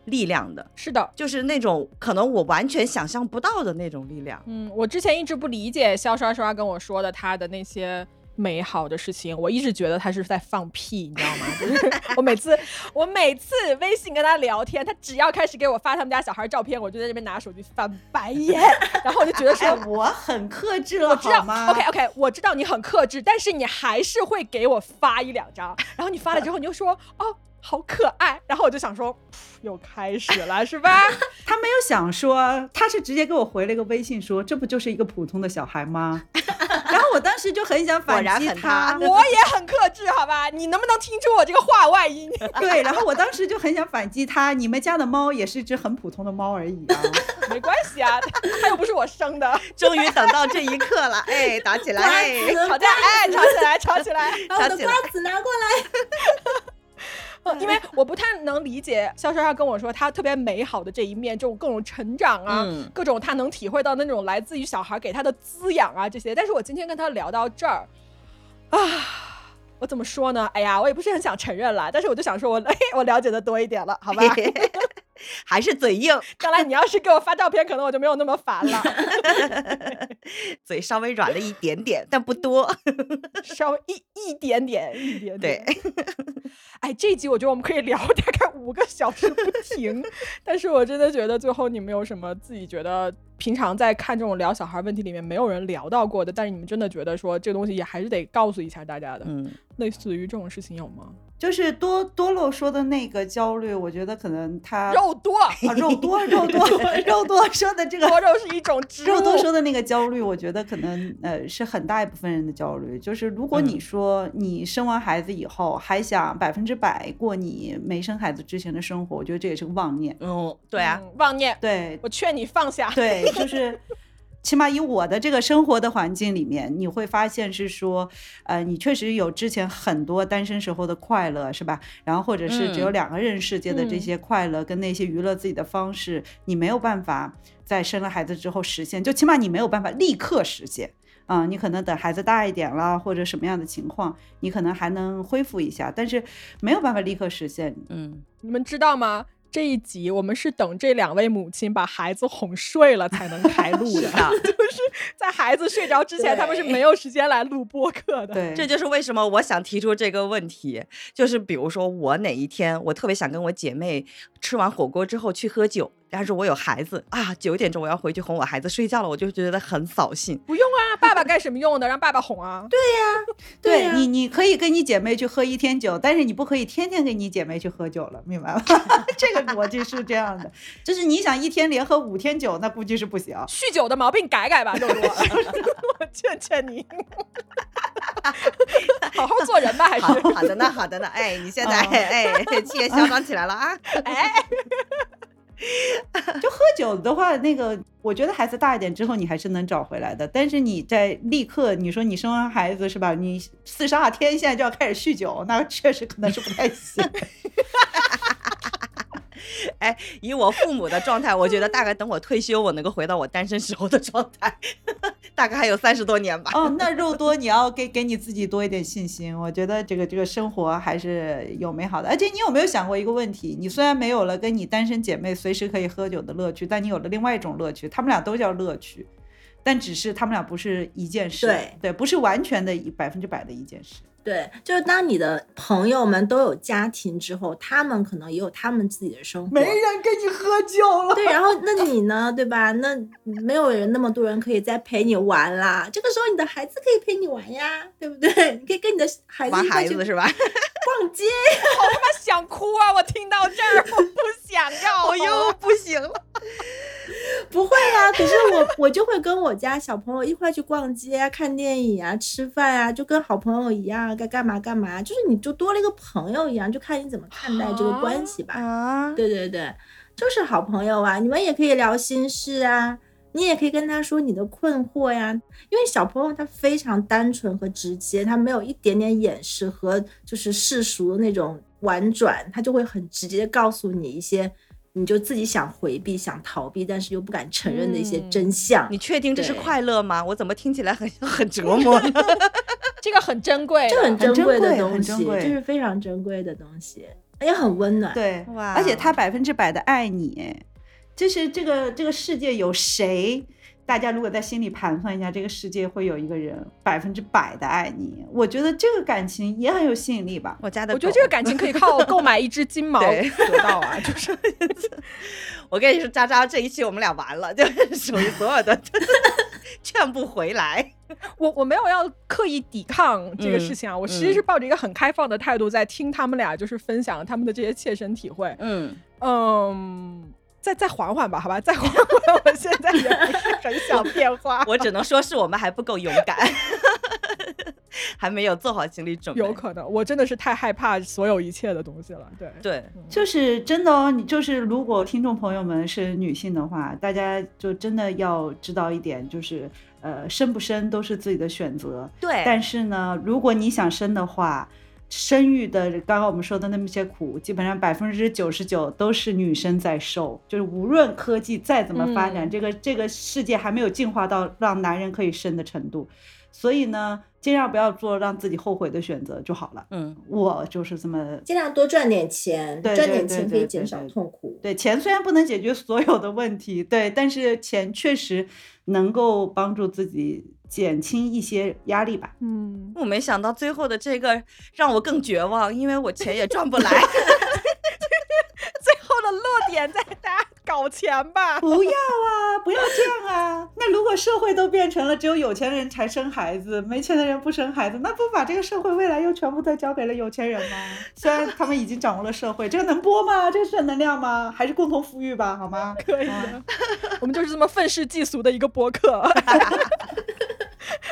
力量的是的，就是那种可能我完全想象不到的那种力量。嗯，我之前一直不理解肖刷刷跟我说的他的那些美好的事情，我一直觉得他是在放屁，你知道吗？就是我每次我每次微信跟他聊天，他只要开始给我发他们家小孩照片，我就在这边拿手机翻白眼，然后我就觉得说我很克制了，我知道，OK OK，我知道你很克制，但是你还是会给我发一两张，然后你发了之后你就说哦。好可爱，然后我就想说，又开始了是吧？他没有想说，他是直接给我回了一个微信说，这不就是一个普通的小孩吗？我我当时就很想反击他，我也很克制，好吧？你能不能听出我这个话外音？对，然后我当时就很想反击他，你们家的猫也是一只很普通的猫而已啊，没关系啊，它又不是我生的。终于等到这一刻了，哎，打起来，吵架，哎，吵起来，吵起来，把我的瓜子拿过来。因为我不太能理解肖莎莎跟我说她特别美好的这一面，这种各种成长啊，各种她能体会到那种来自于小孩给她的滋养啊这些。但是我今天跟她聊到这儿，啊，我怎么说呢？哎呀，我也不是很想承认了，但是我就想说，我哎，我了解的多一点了，好吧？还是嘴硬。看来你要是给我发照片，可能我就没有那么烦了。嘴稍微软了一点点，但不多，稍微一一点点，一点点。对。哎，这集我觉得我们可以聊大概五个小时不停。但是我真的觉得最后你们有什么自己觉得平常在看这种聊小孩问题里面没有人聊到过的，但是你们真的觉得说这个东西也还是得告诉一下大家的。嗯。类似于这种事情有吗？就是多多洛说的那个焦虑，我觉得可能他肉多啊，肉多肉多肉多说的这个多肉是一种肉多说的那个焦虑，我觉得可能呃是很大一部分人的焦虑。就是如果你说你生完孩子以后还想百分之百过你没生孩子之前的生活，我觉得这也是个妄念。嗯，对啊，妄念。对，我劝你放下。对，就是。起码以我的这个生活的环境里面，你会发现是说，呃，你确实有之前很多单身时候的快乐，是吧？然后或者是只有两个人世界的这些快乐，跟那些娱乐自己的方式，你没有办法在生了孩子之后实现，就起码你没有办法立刻实现啊。你可能等孩子大一点了，或者什么样的情况，你可能还能恢复一下，但是没有办法立刻实现。嗯，你们知道吗？这一集我们是等这两位母亲把孩子哄睡了才能开录的，就是在孩子睡着之前，他们是没有时间来录播客的。对，这就是为什么我想提出这个问题，就是比如说我哪一天我特别想跟我姐妹吃完火锅之后去喝酒。但是我有孩子啊，九点钟我要回去哄我孩子睡觉了，我就觉得很扫兴。不用啊，爸爸干什么用的？让爸爸哄啊。对呀，对你，你可以跟你姐妹去喝一天酒，但是你不可以天天跟你姐妹去喝酒了，明白吗？这个逻辑是这样的，就是你想一天连喝五天酒，那估计是不行。酗酒的毛病改改吧，肉多，我 劝劝你，好好做人吧，还是好的呢，好的呢。哎，你现在哎，气也嚣张起来了啊，哎。就喝酒的话，那个我觉得孩子大一点之后，你还是能找回来的。但是你在立刻，你说你生完孩子是吧？你四十二天现在就要开始酗酒，那确实可能是不太行。哎，以我父母的状态，我觉得大概等我退休，我能够回到我单身时候的状态，大概还有三十多年吧。哦，那肉多，你要给给你自己多一点信心。我觉得这个这个生活还是有美好的。而且你有没有想过一个问题？你虽然没有了跟你单身姐妹随时可以喝酒的乐趣，但你有了另外一种乐趣，他们俩都叫乐趣，但只是他们俩不是一件事。对对，不是完全的百分之百的一件事。对，就是当你的朋友们都有家庭之后，他们可能也有他们自己的生活，没人跟你喝酒了。对，然后那你呢，对吧？那没有人那么多人可以再陪你玩啦。这个时候，你的孩子可以陪你玩呀，对不对？你可以跟你的孩子玩孩子是吧？逛街，好他妈想哭啊！我听到这儿，我不想要，我又不行了。不会啊，可是我我就会跟我家小朋友一块去逛街啊、看电影啊、吃饭啊，就跟好朋友一样，该干嘛干嘛。就是你就多了一个朋友一样，就看你怎么看待这个关系吧。啊，对对对，就是好朋友啊，你们也可以聊心事啊，你也可以跟他说你的困惑呀。因为小朋友他非常单纯和直接，他没有一点点掩饰和就是世俗的那种婉转，他就会很直接告诉你一些。你就自己想回避、想逃避，但是又不敢承认的一些真相。你确定这是快乐吗？我怎么听起来很很折磨？这个很珍贵，这很珍贵的东西，这是非常珍贵的东西，也很温暖。对，而且他百分之百的爱你，就是这个这个世界有谁？大家如果在心里盘算一下，这个世界会有一个人百分之百的爱你，我觉得这个感情也很有吸引力吧。我家的，我觉得这个感情可以靠购买一只金毛得到啊。就是，我跟你说，渣渣这一期我们俩完了，就是 属于所有的 劝不回来。我我没有要刻意抵抗这个事情啊，我其实是抱着一个很开放的态度在听他们俩就是分享他们的这些切身体会。嗯嗯。再再缓缓吧，好吧，再缓缓。我现在也不是很想变化，我只能说是我们还不够勇敢。还没有做好心理准备。有可能，我真的是太害怕所有一切的东西了。对对，就是真的哦。你就是如果听众朋友们是女性的话，大家就真的要知道一点，就是呃，生不生都是自己的选择。对。但是呢，如果你想生的话，生育的刚刚我们说的那么些苦，基本上百分之九十九都是女生在受。就是无论科技再怎么发展，这个这个世界还没有进化到让男人可以生的程度，所以呢，尽量不要做让自己后悔的选择就好了。嗯，我就是这么尽量多赚点钱，赚点钱可以减少痛苦。对，钱虽然不能解决所有的问题，对，但是钱确实能够帮助自己。减轻一些压力吧。嗯，我没想到最后的这个让我更绝望，因为我钱也赚不来。最后的落点在大家搞钱吧。不要啊，不要这样啊。那如果社会都变成了只有有钱人才生孩子，没钱的人不生孩子，那不把这个社会未来又全部都交给了有钱人吗？虽然他们已经掌握了社会，这个能播吗？这个是正能量吗？还是共同富裕吧，好吗？可以的。我们就是这么愤世嫉俗的一个播客。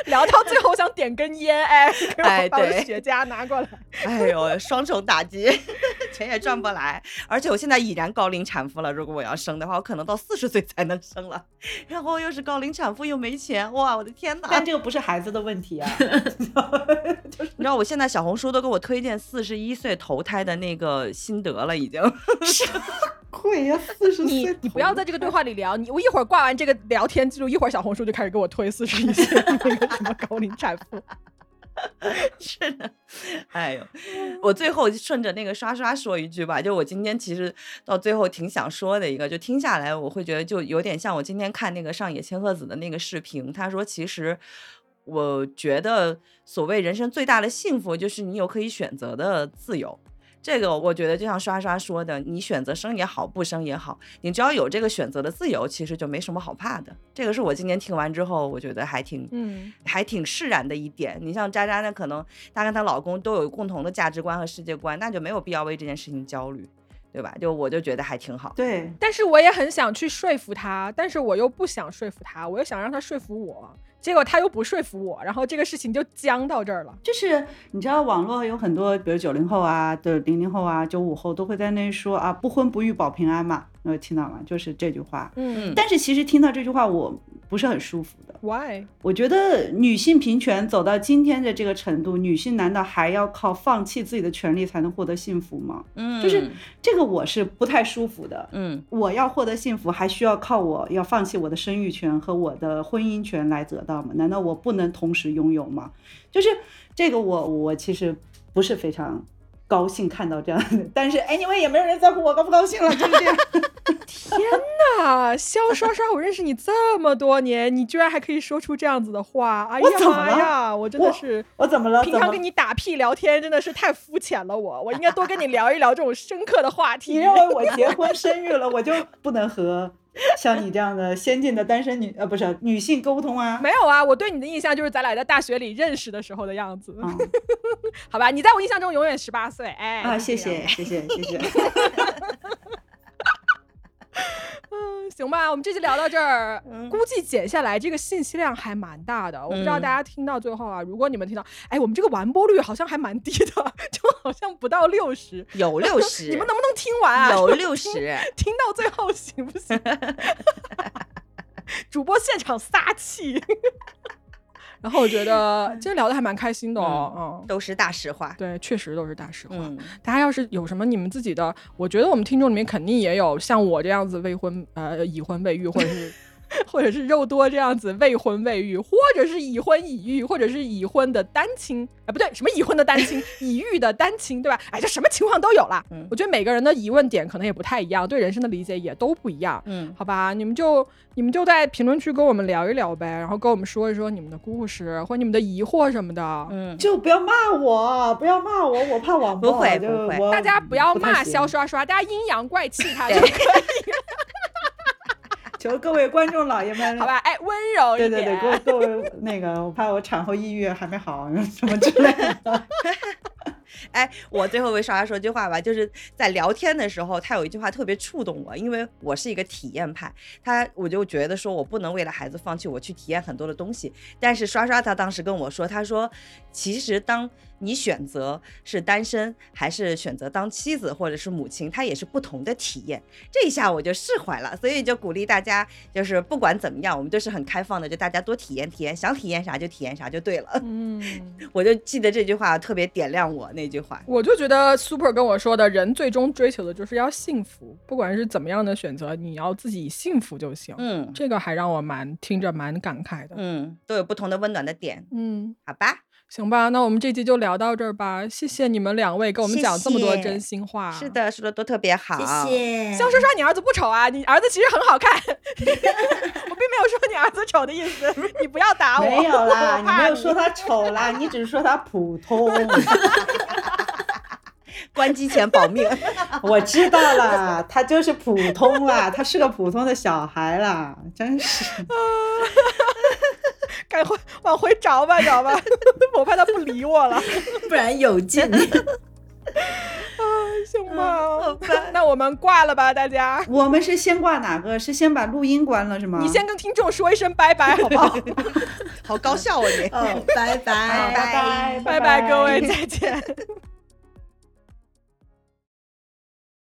聊到最后想点根烟，哎，哎，对，雪茄拿过来，哎呦，双重打击，钱也赚不来，而且我现在已然高龄产妇了，如果我要生的话，我可能到四十岁才能生了，然后又是高龄产妇又没钱，哇，我的天哪！但这个不是孩子的问题啊，你知道我现在小红书都给我推荐四十一岁投胎的那个心得了，已经。会呀，四十你你不要在这个对话里聊，你我一会儿挂完这个聊天记录，一会儿小红书就开始给我推四十一岁那个什么高龄产妇。是的，哎呦，我最后顺着那个刷刷说一句吧，就我今天其实到最后挺想说的一个，就听下来我会觉得就有点像我今天看那个上野千鹤子的那个视频，他说其实我觉得所谓人生最大的幸福就是你有可以选择的自由。这个我觉得就像刷刷说的，你选择生也好，不生也好，你只要有这个选择的自由，其实就没什么好怕的。这个是我今年听完之后，我觉得还挺，嗯，还挺释然的一点。你像渣渣呢，可能她跟她老公都有共同的价值观和世界观，那就没有必要为这件事情焦虑，对吧？就我就觉得还挺好。对，但是我也很想去说服他，但是我又不想说服他，我又想让他说服我。结果他又不说服我，然后这个事情就僵到这儿了。就是你知道，网络有很多，比如九零后啊的零零后啊、九五后都会在那说啊，不婚不育保平安嘛，有听到吗？就是这句话。嗯。但是其实听到这句话，我不是很舒服的。Why？我觉得女性平权走到今天的这个程度，女性难道还要靠放弃自己的权利才能获得幸福吗？嗯。就是这个我是不太舒服的。嗯。我要获得幸福，还需要靠我要放弃我的生育权和我的婚姻权来得。到吗？难道我不能同时拥有吗？就是这个，我我其实不是非常高兴看到这样的，但是 anyway 也没有人在乎我高不高兴了，就是这样。天哪，肖刷刷，我认识你这么多年，你居然还可以说出这样子的话！哎呀妈呀，我真的是我怎么了？平常跟你打屁聊天真的是太肤浅了，我我应该多跟你聊一聊这种深刻的话题。你认为我结婚生育了，我就不能和？像你这样的先进的单身女，呃，不是女性沟通啊？没有啊，我对你的印象就是咱俩在大学里认识的时候的样子。好吧，你在我印象中永远十八岁。哎，啊，谢谢，谢谢，谢谢。嗯，行吧，我们这期聊到这儿，估计剪下来这个信息量还蛮大的。我不知道大家听到最后啊，如果你们听到，哎，我们这个完播率好像还蛮低的，就好像不到六十，有六十，你们能不能听完啊？有六十，听到最后行不行？主播现场撒气。然后我觉得今天聊的还蛮开心的哦，嗯，都是大实话，对，确实都是大实话。大家要是有什么你们自己的，我觉得我们听众里面肯定也有像我这样子未婚呃已婚未育或者是。或者是肉多这样子未婚未育，或者是已婚已育，或者是已婚的单亲，哎，不对，什么已婚的单亲，已育的单亲，对吧？哎，这什么情况都有了。嗯，我觉得每个人的疑问点可能也不太一样，对人生的理解也都不一样。嗯，好吧，你们就你们就在评论区跟我们聊一聊呗，然后跟我们说一说你们的故事或你们的疑惑什么的。嗯，就不要骂我，不要骂我，我怕网不会不会，大家不要骂肖刷刷，大家阴阳怪气 他就可以。求各位观众老爷们，好吧，哎，温柔一点。对对对，各位各位那个，我怕我产后抑郁还没好，什么之类的。哎，我最后为刷刷说句话吧，就是在聊天的时候，他有一句话特别触动我，因为我是一个体验派，他我就觉得说我不能为了孩子放弃我去体验很多的东西。但是刷刷他当时跟我说，他说其实当。你选择是单身还是选择当妻子或者是母亲，它也是不同的体验。这一下我就释怀了，所以就鼓励大家，就是不管怎么样，我们都是很开放的，就大家多体验体验，想体验啥就体验啥就对了。嗯，我就记得这句话特别点亮我那句话。我就觉得 Super 跟我说的人最终追求的就是要幸福，不管是怎么样的选择，你要自己幸福就行。嗯，这个还让我蛮听着蛮感慨的。嗯，都有不同的温暖的点。嗯，好吧。行吧，那我们这集就聊到这儿吧。谢谢你们两位给我们讲这么多真心话。是的，说的都特别好。谢谢。肖莎莎，你儿子不丑啊？你儿子其实很好看。我并没有说你儿子丑的意思，你不要打我。没有啦，你没有说他丑啦，你只是说他普通。关机前保命。我知道了，他就是普通啦，他是个普通的小孩啦，真是。赶快往回找吧，找吧，我怕他不理我了，不然有劲。啊，行吧，那我们挂了吧，大家。我们是先挂哪个？是先把录音关了是吗？你先跟听众说一声拜拜，好不好？好高效啊你。拜拜拜拜拜拜，各位再见。